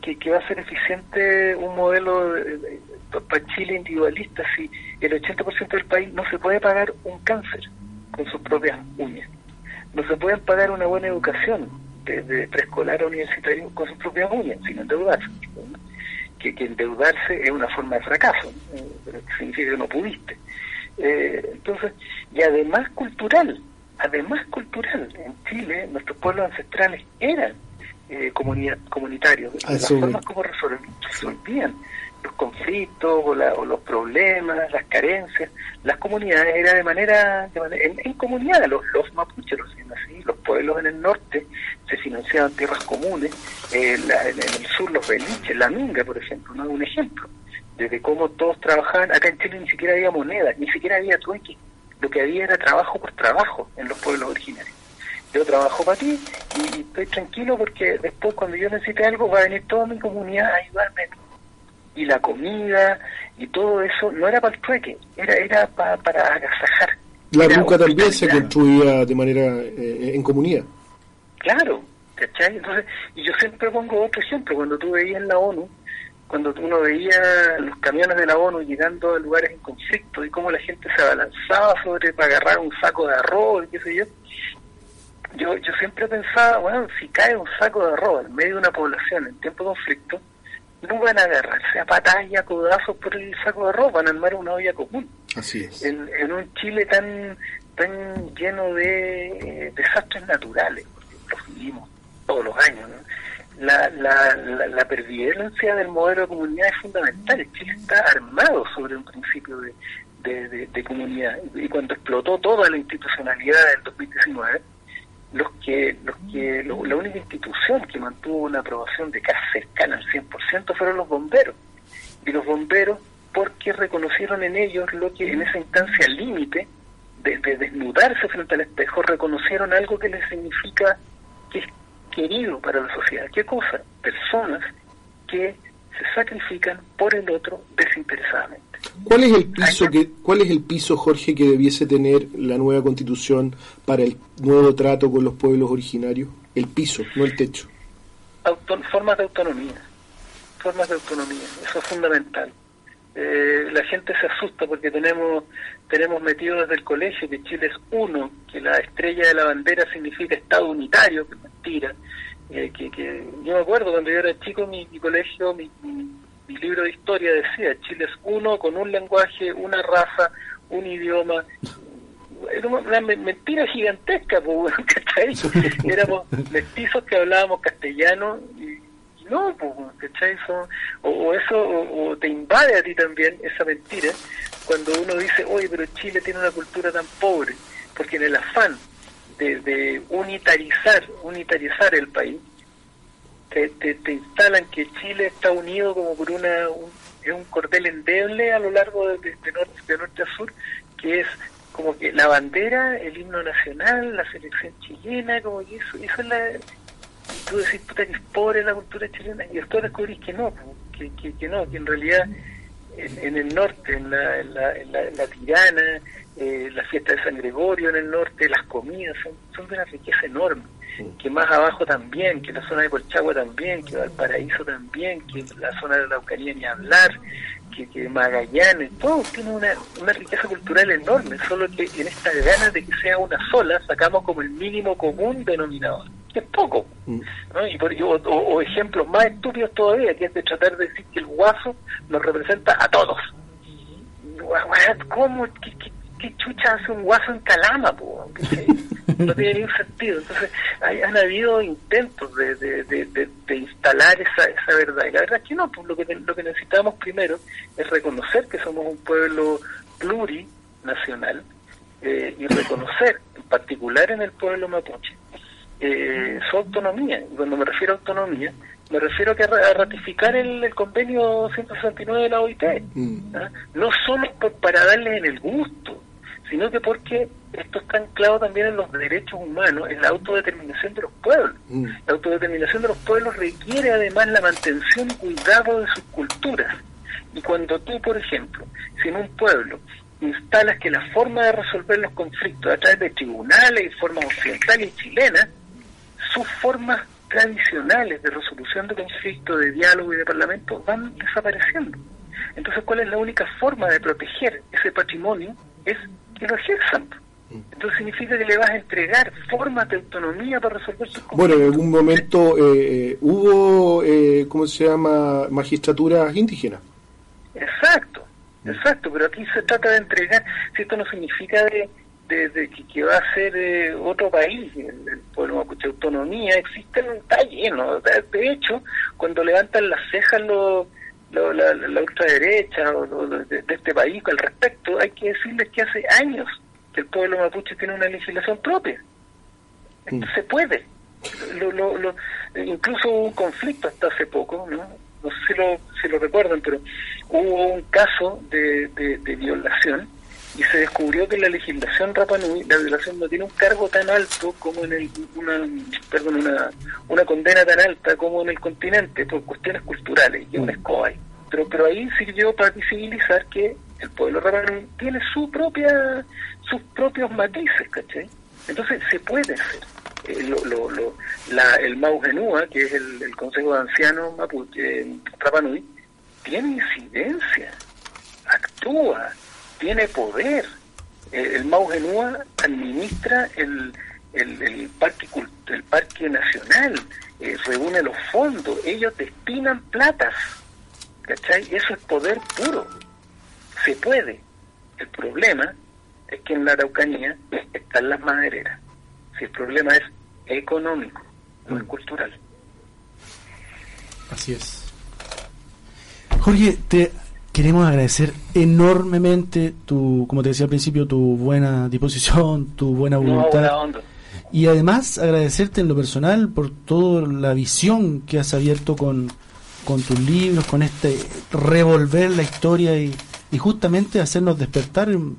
que, que, va a ser eficiente un modelo para Chile individualista si el 80% del país no se puede pagar un cáncer con sus propias uñas? No se pueden pagar una buena educación desde preescolar a universitario con sus propias uñas, sin endeudarse que, endeudarse es una forma de fracaso, eh, significa que no pudiste. Eh, entonces, y además cultural, además cultural, en Chile nuestros pueblos ancestrales eran eh, comunitarios, las formas como resolvían los conflictos o, los problemas, las carencias, las comunidades era de manera, en, comunidad, los, los mapuches, los, así, los pueblos en el norte se financiaban tierras comunes, eh, en, el sur los beliches, la minga, por ejemplo, no un ejemplo, desde cómo todos trabajaban, acá en Chile ni siquiera había moneda, ni siquiera había trueque, lo que había era trabajo por trabajo en los pueblos originarios. Yo trabajo para ti y estoy tranquilo porque después cuando yo necesite algo va a venir toda mi comunidad a ayudarme y la comida y todo eso no era para el trueque, era, era para agasajar. La ruca también se construía de manera eh, en comunidad. Claro, ¿cachai? Entonces, y yo siempre pongo otro ejemplo, cuando tú veías en la ONU, cuando uno veía los camiones de la ONU llegando a lugares en conflicto y cómo la gente se abalanzaba sobre para agarrar un saco de arroz, qué sé yo, yo, yo siempre pensaba, bueno, si cae un saco de arroz en medio de una población en tiempo de conflicto, no van a agarrarse a patadas y a codazos por el saco de arroz, van a armar una olla común. Así es. En, un Chile tan tan lleno de eh, desastres naturales, porque los vivimos todos los años, la, la, la, pervivencia del modelo de comunidad es fundamental. Chile está armado sobre un principio de, de, de comunidad. Y cuando explotó toda la institucionalidad del 2019, los que, los que la única institución que mantuvo una aprobación de casi cercana al 100% fueron los bomberos. Y los bomberos porque reconocieron en ellos lo que en esa instancia límite de, desnudarse frente al espejo, reconocieron algo que les significa que es querido para la sociedad. ¿Qué cosa? Personas que se sacrifican por el otro desinteresadamente. ¿Cuál es el piso que cuál es el piso Jorge que debiese tener la nueva Constitución para el nuevo trato con los pueblos originarios? El piso, no el techo. formas de autonomía. Formas de autonomía, eso es fundamental. Eh, la gente se asusta porque tenemos tenemos metido desde el colegio que Chile es uno, que la estrella de la bandera significa Estado unitario, que mentira. Eh, que, que yo me acuerdo cuando yo era chico, mi, colegio, mi libro de historia decía, Chile es uno con un lenguaje, una raza, un idioma. Era una mentira gigantesca, pues, Éramos mestizos que hablábamos castellano y, no, pues, ¿cachai? o, eso, o, te invade a ti también esa mentira cuando uno dice, oye, pero Chile tiene una cultura tan pobre, porque en el afán de, de unitarizar, unitarizar el país, te, te, instalan que Chile está unido como por una un, es un cordel endeble a lo largo de, de, norte, a sur, que es como que la bandera, el himno nacional, la selección chilena, como que eso, eso es la... Tú decís, puta, que es pobre la cultura chilena, y después descubrís que no, que, que, que no, que en realidad en, el norte, en la, en la, en la, Tirana, eh, la fiesta de San Gregorio en el norte, las comidas, son, son de una riqueza enorme que más abajo también, que la zona de Colchagua también, que Valparaíso también, que la zona de la Araucanía ni hablar, que, que Magallanes, todo tiene una, una riqueza cultural enorme, solo que en esta ganas de que sea una sola sacamos como el mínimo común denominador. es poco. Mm. ¿no? Y por- y o, o- ejemplos más estúpidos todavía, que es de tratar de decir que el guaso nos representa a todos. ¿Cómo? ¿Qué, qué, qué chucha hace un guaso en Calama? po? No tiene ningún sentido. Entonces, hay, han habido intentos de, de, de, de- instalar esa, esa verdad. Y la verdad es que no, pues lo que, lo que necesitamos primero es reconocer que somos un pueblo plurinacional eh, y reconocer, en particular en el pueblo mapuche, eh, su autonomía. Y cuando me refiero a autonomía, me refiero a, que a ratificar el, el convenio 169 de la OIT. Mm. ¿ah? No solo por- para darles en el gusto, sino que porque esto está anclado también en los derechos humanos, en la autodeterminación de los pueblos. Mm. La autodeterminación de los pueblos requiere además la mantención y cuidado de sus culturas. Y cuando tú, por ejemplo, si en un pueblo instalas que la forma de resolver los conflictos a través de tribunales y formas occidentales y chilenas, sus formas tradicionales de resolución de conflictos, de diálogo y de parlamento van desapareciendo. Entonces, ¿cuál es la única forma de proteger ese patrimonio? Es que lo ejerzan. Entonces significa que le vas a entregar formas de autonomía para resolver sus conflictos. Bueno, en algún momento eh, eh, hubo, eh, ¿cómo se llama?, magistraturas indígenas. Exacto, exacto, pero aquí se trata de entregar, si esto no significa de, de, de que, que va a ser eh, otro país, el, el pueblo mapuche autonomía, existe, está lleno, de hecho, cuando levantan las cejas los lo- la, la- ultraderecha o lo de, de este país al respecto, hay que decirles que hace años que el pueblo mapuche tiene una legislación propia. Mm. Se puede. Lo, lo, lo- incluso hubo un conflicto hasta hace poco, ¿no? No sé si lo, si lo recuerdan, pero hubo un caso de, de, de violación y se descubrió que en la legislación Rapa Nui la violación no tiene un cargo tan alto como en el una perdón una, una condena tan alta como en el continente por cuestiones culturales y un escoba ahí. pero pero ahí sirvió para visibilizar que el pueblo Rapa Nui tiene su propia sus propios matices ¿cachai? entonces se puede hacer Eh, lo, lo, lo- la, el Maugenúa que es el, el Consejo de Ancianos Mapuche Rapa Nui tiene incidencia actúa, tiene poder. Eh, el Maugenúa administra el, el, el parque el parque nacional, eh, reúne los fondos, ellos destinan platas, ¿cachai? Eso es poder puro, se puede. El problema es que en la Araucanía están las madereras. Si el problema es económico, no es cultural. Así es. Jorge, te queremos agradecer enormemente tu, como te decía al principio, tu buena disposición, tu buena No, voluntad. buena. Y además agradecerte en lo personal por toda la visión que has abierto con, con tus libros, con este revolver la historia y, y justamente hacernos despertar en,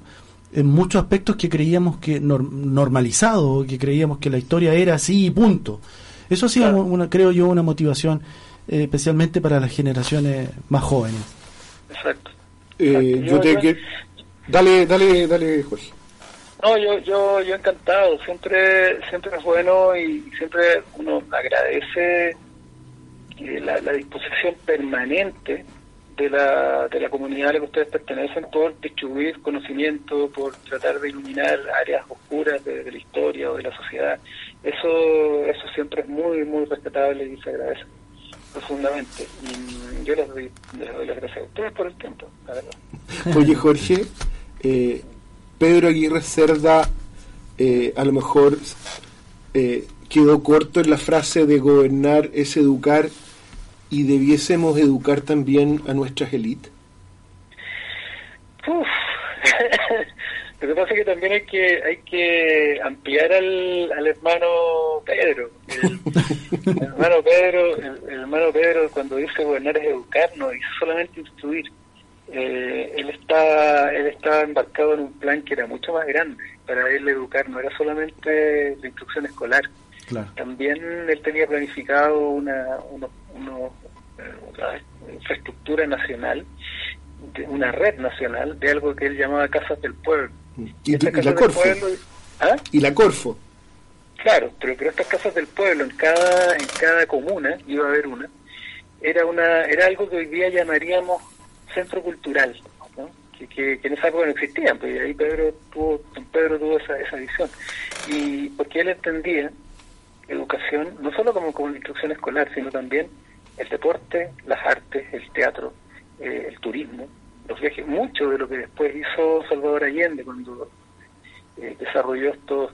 en muchos aspectos que creíamos que nor- normalizado, que creíamos que la historia era así y punto. Eso ha sido, Claro. una, creo yo, una motivación eh, especialmente para las generaciones más jóvenes. Exacto. Eh, Exacto. yo te que... Dale, dale, dale, Jorge. No, yo, yo, yo encantado. Siempre, siempre es bueno y siempre uno agradece eh, la, la disposición permanente de la, de la comunidad a la que ustedes pertenecen por distribuir conocimiento, por tratar de iluminar áreas oscuras de, de la historia o de la sociedad. Eso, eso siempre es muy, muy respetable y se agradece profundamente. Y mm, yo les doy, les doy las gracias a ustedes por el tiempo, la verdad. Oye, Jorge, eh, Pedro Aguirre Cerda eh, a lo mejor eh, quedó corto en la frase de gobernar es educar y debiésemos educar también a nuestras élites. Lo que pasa es que también hay que hay que ampliar al, al hermano Pedro. El, el hermano Pedro, el, el hermano Pedro cuando dice gobernar es educar, no dice solamente instruir. Eh, él está él estaba embarcado en un plan que era mucho más grande. Para él educar no era solamente la instrucción escolar, Claro. también él tenía planificado una, uno, uno, eh, una infraestructura nacional, de- una red nacional de algo que él llamaba Casas del Pueblo. Y, Estas y la Corfo. pueblo, ¿ah? Y la Corfo. Claro, pero, pero estas casas del pueblo en cada en cada comuna iba a haber una. Era una era algo que hoy día llamaríamos centro cultural, ¿no? que, que, que en esa época no existían, pues y ahí Pedro tuvo don Pedro tuvo esa esa visión y porque él entendía educación, no solo como, como instrucción escolar, sino también el deporte, las artes, el teatro, eh, el turismo, los viajes, mucho de lo que después hizo Salvador Allende cuando eh, desarrolló estos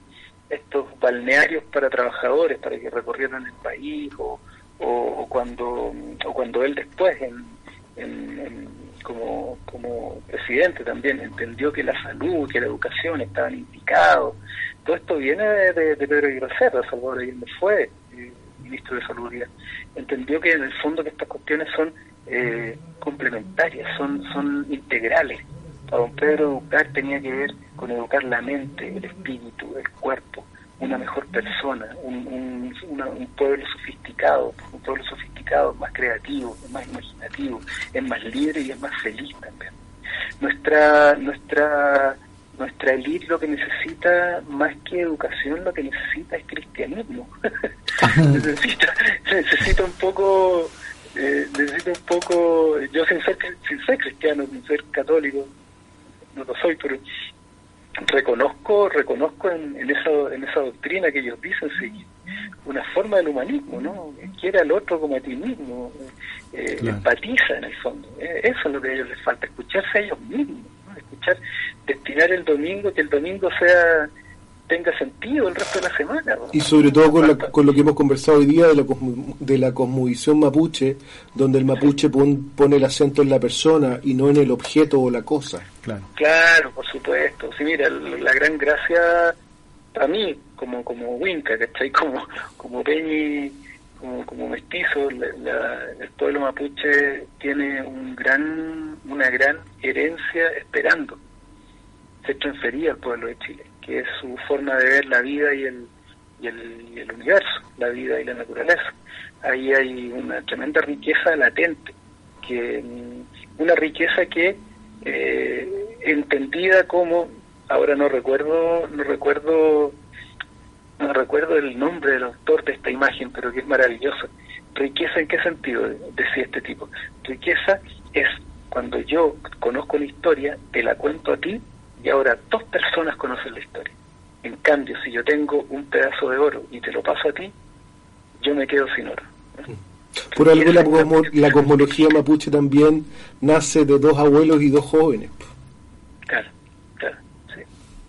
estos balnearios para trabajadores para que recorrieran el país o, o, cuando o cuando él después en, como, como presidente también entendió que la salud que la educación estaban indicados todo esto viene de, de Pedro Aguirre Salvador Allende fue eh, ministro de salud. Entendió que en el fondo que estas cuestiones son eh, complementarias son son integrales para don Pedro educar tenía que ver con educar la mente, el espíritu, el cuerpo, una mejor persona, un, un, pueblo sofisticado, un pueblo sofisticado, más creativo, más imaginativo, es más libre y es más feliz también. Nuestra, nuestra, nuestra élite lo que necesita, más que educación, lo que necesita es cristianismo. necesita, necesita un poco, eh, necesita un poco, yo sin ser, sin ser cristiano, sin ser católico, no lo soy, pero reconozco reconozco en, esa en esa doctrina que ellos dicen seguir una forma del humanismo no quiere al otro como a ti mismo eh, empatiza en el fondo. Eh, eso es lo que a ellos les falta escucharse a ellos mismos escuchar destinar el domingo que el domingo sea tenga sentido el resto de la semana. Y sobre todo con, con, lo que hemos conversado hoy día de la, de la cosmovisión mapuche, donde el mapuche pone el acento en la persona y no en el objeto o la cosa. Claro, claro por supuesto. Sí, mira, la gran gracia a mí, como como Winca, ¿cachai? Como, como Peñi, como, como mestizo, el pueblo mapuche tiene un gran una gran herencia esperando. Se transfería al pueblo de Chile que es su forma de ver la vida y el, y el, universo, la vida y la naturaleza. Ahí hay una tremenda riqueza latente, que mm, una riqueza que eh, entendida como, ahora no recuerdo, no recuerdo, no recuerdo el nombre del autor de esta imagen, pero que es maravilloso. Riqueza en qué sentido decía este tipo. Riqueza es cuando yo conozco la historia, te la cuento a ti y ahora dos personas conocen la historia. En cambio, si yo tengo un pedazo de oro y te lo paso a ti, yo me quedo sin oro. Por algo la, cosmología mapuche también nace de dos abuelos y dos jóvenes. Claro, claro, sí.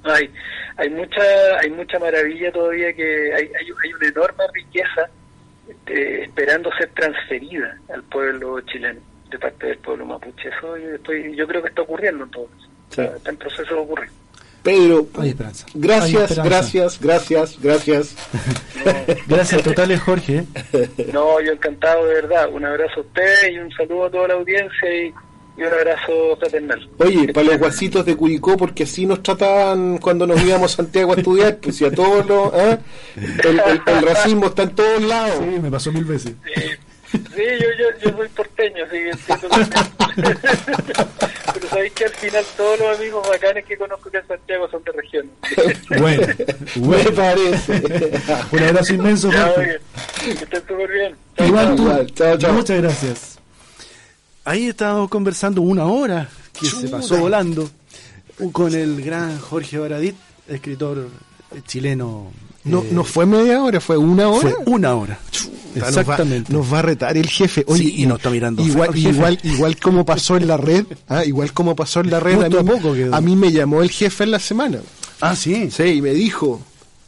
Hay, hay mucha, hay mucha maravilla todavía que hay, hay, una enorme riqueza eh, esperando ser transferida al pueblo chileno de parte del pueblo mapuche. Eso yo, estoy, yo creo que está ocurriendo en todo Está en proceso de ocurrir. Pedro, gracias, gracias, gracias, gracias. gracias totales, Jorge. No, yo encantado de verdad. Un abrazo a usted y un saludo a toda la audiencia y, un abrazo fraternal. Oye, para los guasitos de Curicó, porque así nos trataban cuando nos íbamos a Santiago a estudiar, pues si a todos los... ¿eh? El, racismo está en todos lados. Sí, me pasó mil veces. Sí, yo, yo, yo soy porteño, así que sabéis que al final todos los amigos bacanes que conozco en Santiago son de región. bueno, bueno. Me parece. Un abrazo inmenso, Jorge. Que estén súper bien. Igual tú. Chao, chao. Muchas gracias. Ahí estábamos conversando una hora que se pasó volando con el gran Jorge Baradit, escritor chileno no, no fue media hora, fue una hora. Fue una hora. Exactamente. Nos va, a retar el jefe. Oye, y nos está mirando. Igual, igual, igual como pasó en la red, ¿ah? igual como pasó en la red, a mí, a mí, me llamó el jefe en la semana. Ah, sí. Sí, y me dijo,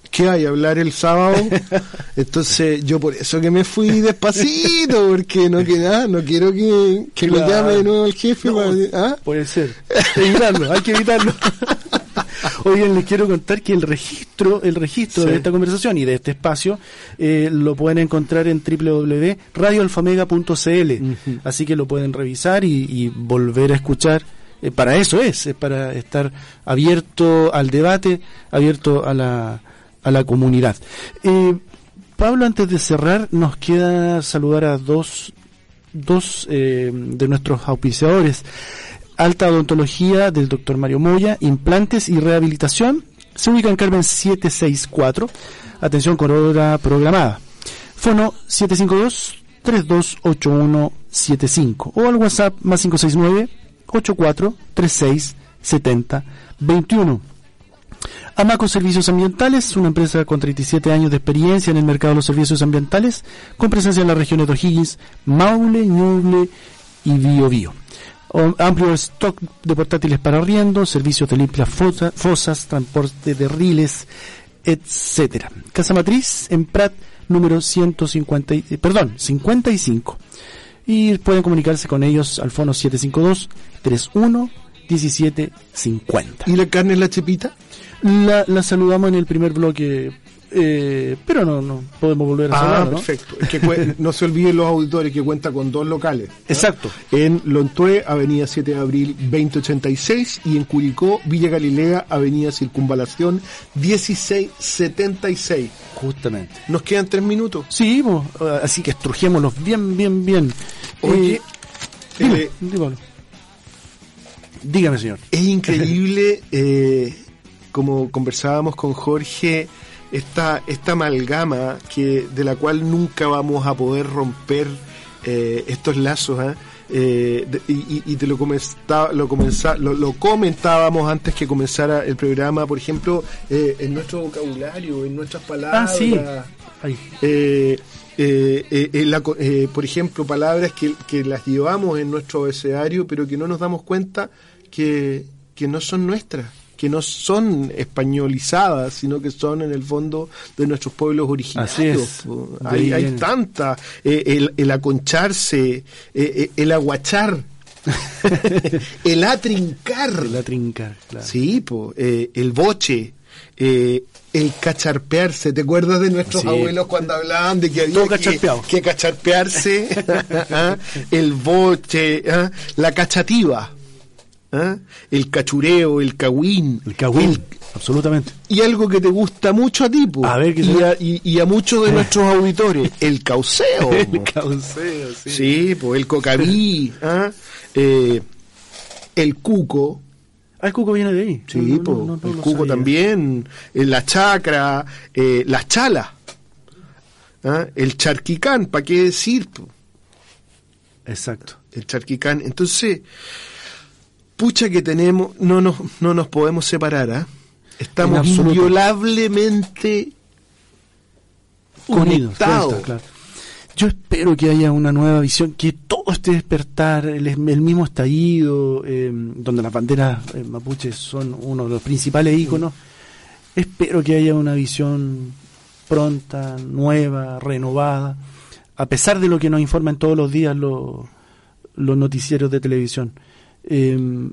¿qué hay a hablar el sábado? Entonces yo por eso que me fui despacito, porque no, que, ah, no quiero que, que me llame de nuevo el jefe. ¿ah? Puede ser. Evitarlo, hay que evitarlo. Oigan, les quiero contar que el registro, el registro de esta conversación y de este espacio eh, lo pueden encontrar en www.radioalfamega.cl. Así que lo pueden revisar y, volver a escuchar. Eh, para eso es, es para estar abierto al debate, abierto a la, a la comunidad. Eh, Pablo, antes de cerrar, nos queda saludar a dos, dos de nuestros auspiciadores alta odontología del doctor Mario Moya, implantes y rehabilitación. Se ubica en Carmen 764. Atención con hora programada. Fono 752-328175 o al WhatsApp más 569 8436 70 21. Amaco Servicios Ambientales, una empresa con 37 años de experiencia en el mercado de los servicios ambientales, con presencia en las regiones de O'Higgins, Maule, Ñuble y Bio Bio. O- Amplio stock de portátiles para arriendo, servicios de limpias fosa- fosas, transporte de riles, etcétera. Casa Matriz en Prat número 150, y- eh, perdón, 55. Y pueden comunicarse con ellos al fono 752 31 1750. ¿Y la carne en la chepita? La, la saludamos en el primer bloque, eh, pero no, no podemos volver a Ah, saludarla, ¿no? perfecto. Es que no se olviden los auditores que cuenta con dos locales. Exacto. En Lontué, Avenida 7 de Abril 2086 y en Curicó, Villa Galilea, Avenida Circunvalación 1676. Justamente. Nos quedan tres minutos. Sí, así que estrujémoslos bien, bien, bien. Oye, Eh, dime, eh, dígalo. Dígame, señor. es increíble, eh, como conversábamos con Jorge, esta, esta amalgama que, de la cual nunca vamos a poder romper eh, estos lazos. ¿ah? Eh, de- y, te lo, comenta- lo, comenza- lo, lo comentábamos antes que comenzara el programa, por ejemplo, eh, en nuestro vocabulario, en nuestras palabras. Ah, sí. La eh, por ejemplo, palabras que, que las llevamos en nuestro abecedario, pero que no nos damos cuenta que, que no son nuestras, que no son españolizadas, sino que son en el fondo de nuestros pueblos originarios. Hay, hay tanta, eh, el, el aconcharse, eh, eh, el aguachar, el atrincar. La trinca, claro. Sí, po, eh, el boche, eh, el cacharpearse. ¿Te acuerdas de nuestros Sí. abuelos cuando hablaban de que había que cacharpearse? ¿Ah? el boche, ¿ah? la cachativa, ¿ah? el cachureo, el cagüín. El cagüín, absolutamente. Y algo que te gusta mucho a ti, po, A ver, ¿qué y, a, y- y a muchos de nuestros auditores, el cauceo. El cauceo, sí. Sí, pues el cocaví, ¿ah? Eh, el cuco, Ah, el cuco viene de ahí. Sí, No, no, po, no, no, no el cuco sabía. también, eh, la chacra, eh, las chalas, ¿ah? el charquicán, ¿para qué decir? po? Exacto. El charquicán. Entonces, pucha que tenemos, no nos, no nos podemos separar, ¿ah? Estamos inviolablemente Unidos, conectados. claro, claro. Yo espero que haya una nueva visión, que todo este despertar, el, el mismo estallido, eh, donde las banderas eh, mapuches son uno de los principales íconos. Espero que haya una visión pronta, nueva, renovada, a pesar de lo que nos informan todos los días los, los noticieros de televisión. Eh,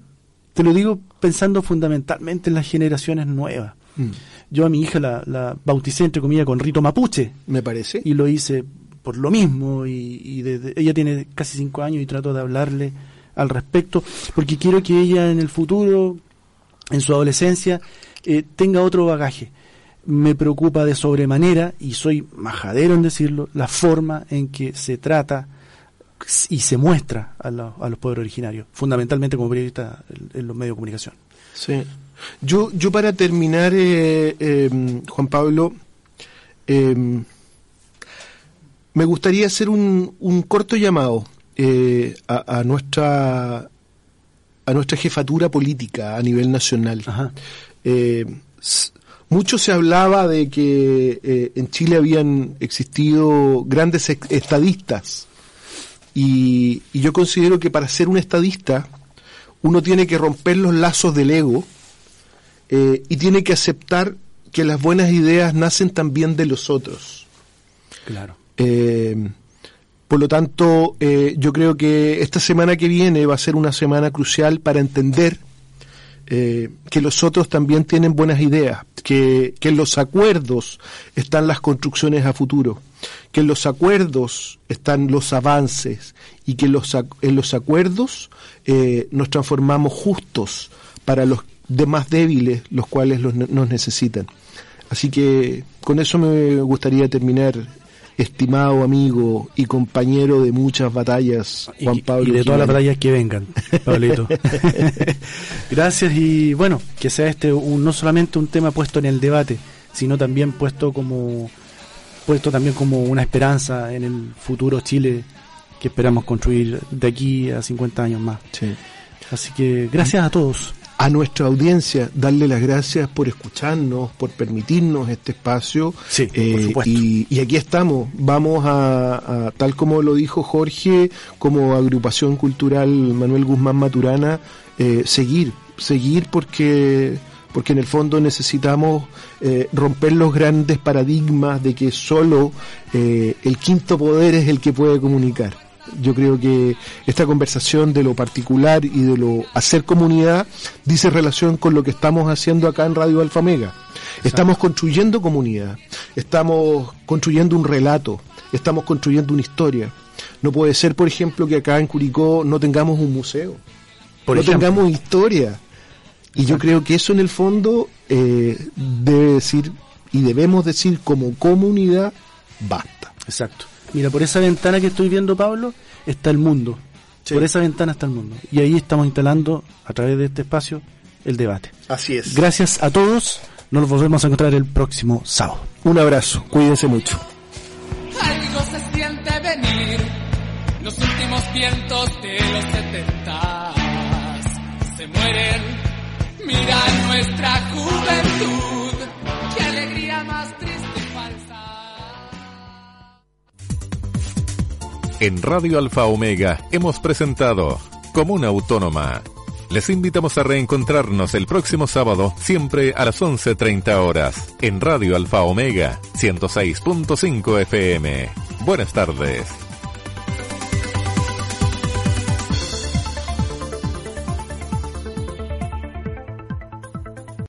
te lo digo pensando fundamentalmente en las generaciones nuevas. Mm, Yo a mi hija la, la bauticé, entre comillas, con rito mapuche Me parece. y lo hice por lo mismo y, y desde- ella tiene casi cinco años y trato de hablarle al respecto porque quiero que ella en el futuro en su adolescencia eh, tenga otro bagaje me preocupa de sobremanera y soy majadero en decirlo la forma en que se trata y se muestra a, los- a los pueblos originarios fundamentalmente como periodista en, en los medios de comunicación Sí. Yo, yo para terminar, eh, eh, Juan Pablo, eh, me gustaría hacer un, un corto llamado eh, a, a nuestra a nuestra jefatura política a nivel nacional. Ajá. Eh, mucho se hablaba de que eh, en Chile habían existido grandes estadistas y, y yo considero que para ser un estadista uno tiene que romper los lazos del ego eh, y tiene que aceptar que las buenas ideas nacen también de los otros. claro Eh, por lo tanto, eh, yo creo que esta semana que viene va a ser una semana crucial para entender eh, que los otros también tienen buenas ideas, que, en los acuerdos están las construcciones a futuro, que en los acuerdos están los avances y que los, en los acuerdos eh, nos transformamos justos para los demás débiles, los cuales los nos necesitan. Así que con eso me gustaría terminar, estimado amigo y compañero de muchas batallas, Y- Juan Pablo. y de todas las batallas que vengan, Pablito. Gracias y bueno, que sea este un- no solamente un tema puesto en el debate, sino también puesto como puesto también como una esperanza en el futuro Chile que esperamos construir de aquí a 50 años más. Sí. Así que gracias a todos. A nuestra audiencia, darle las gracias por escucharnos, por permitirnos este espacio. Sí, por Eh, supuesto. y, y aquí estamos. Vamos a, a, tal como lo dijo Jorge, como agrupación cultural Manuel Guzmán Maturana, eh, seguir, seguir porque porque en el fondo necesitamos eh, romper los grandes paradigmas de que solo eh, el quinto poder es el que puede comunicar. Yo creo que esta conversación de lo particular y de lo hacer comunidad dice relación con lo que estamos haciendo acá en Radio Alfa Mega. Estamos construyendo comunidad, estamos construyendo un relato, estamos construyendo una historia. No puede ser, por ejemplo, que acá en Curicó no tengamos un museo, Por no ejemplo. tengamos historia. Y yo creo que eso en el fondo eh, debe decir y debemos decir como comunidad, basta. Exacto. Mira, por esa ventana que estoy viendo, Pablo, está el mundo. Sí. Por esa ventana está el mundo. Y ahí estamos instalando, a través de este espacio, el debate. Así es. Gracias a todos. Nos volvemos a encontrar el próximo sábado. Un abrazo, cuídense mucho. Algo se siente venir, los últimos vientos de los setentas se mueren. Mira nuestra juventud, En Radio Alfa Omega hemos presentado Comuna Autónoma. Les invitamos a reencontrarnos el próximo sábado, siempre a las 11.30 horas, en Radio Alfa Omega 106.5 FM. Buenas tardes.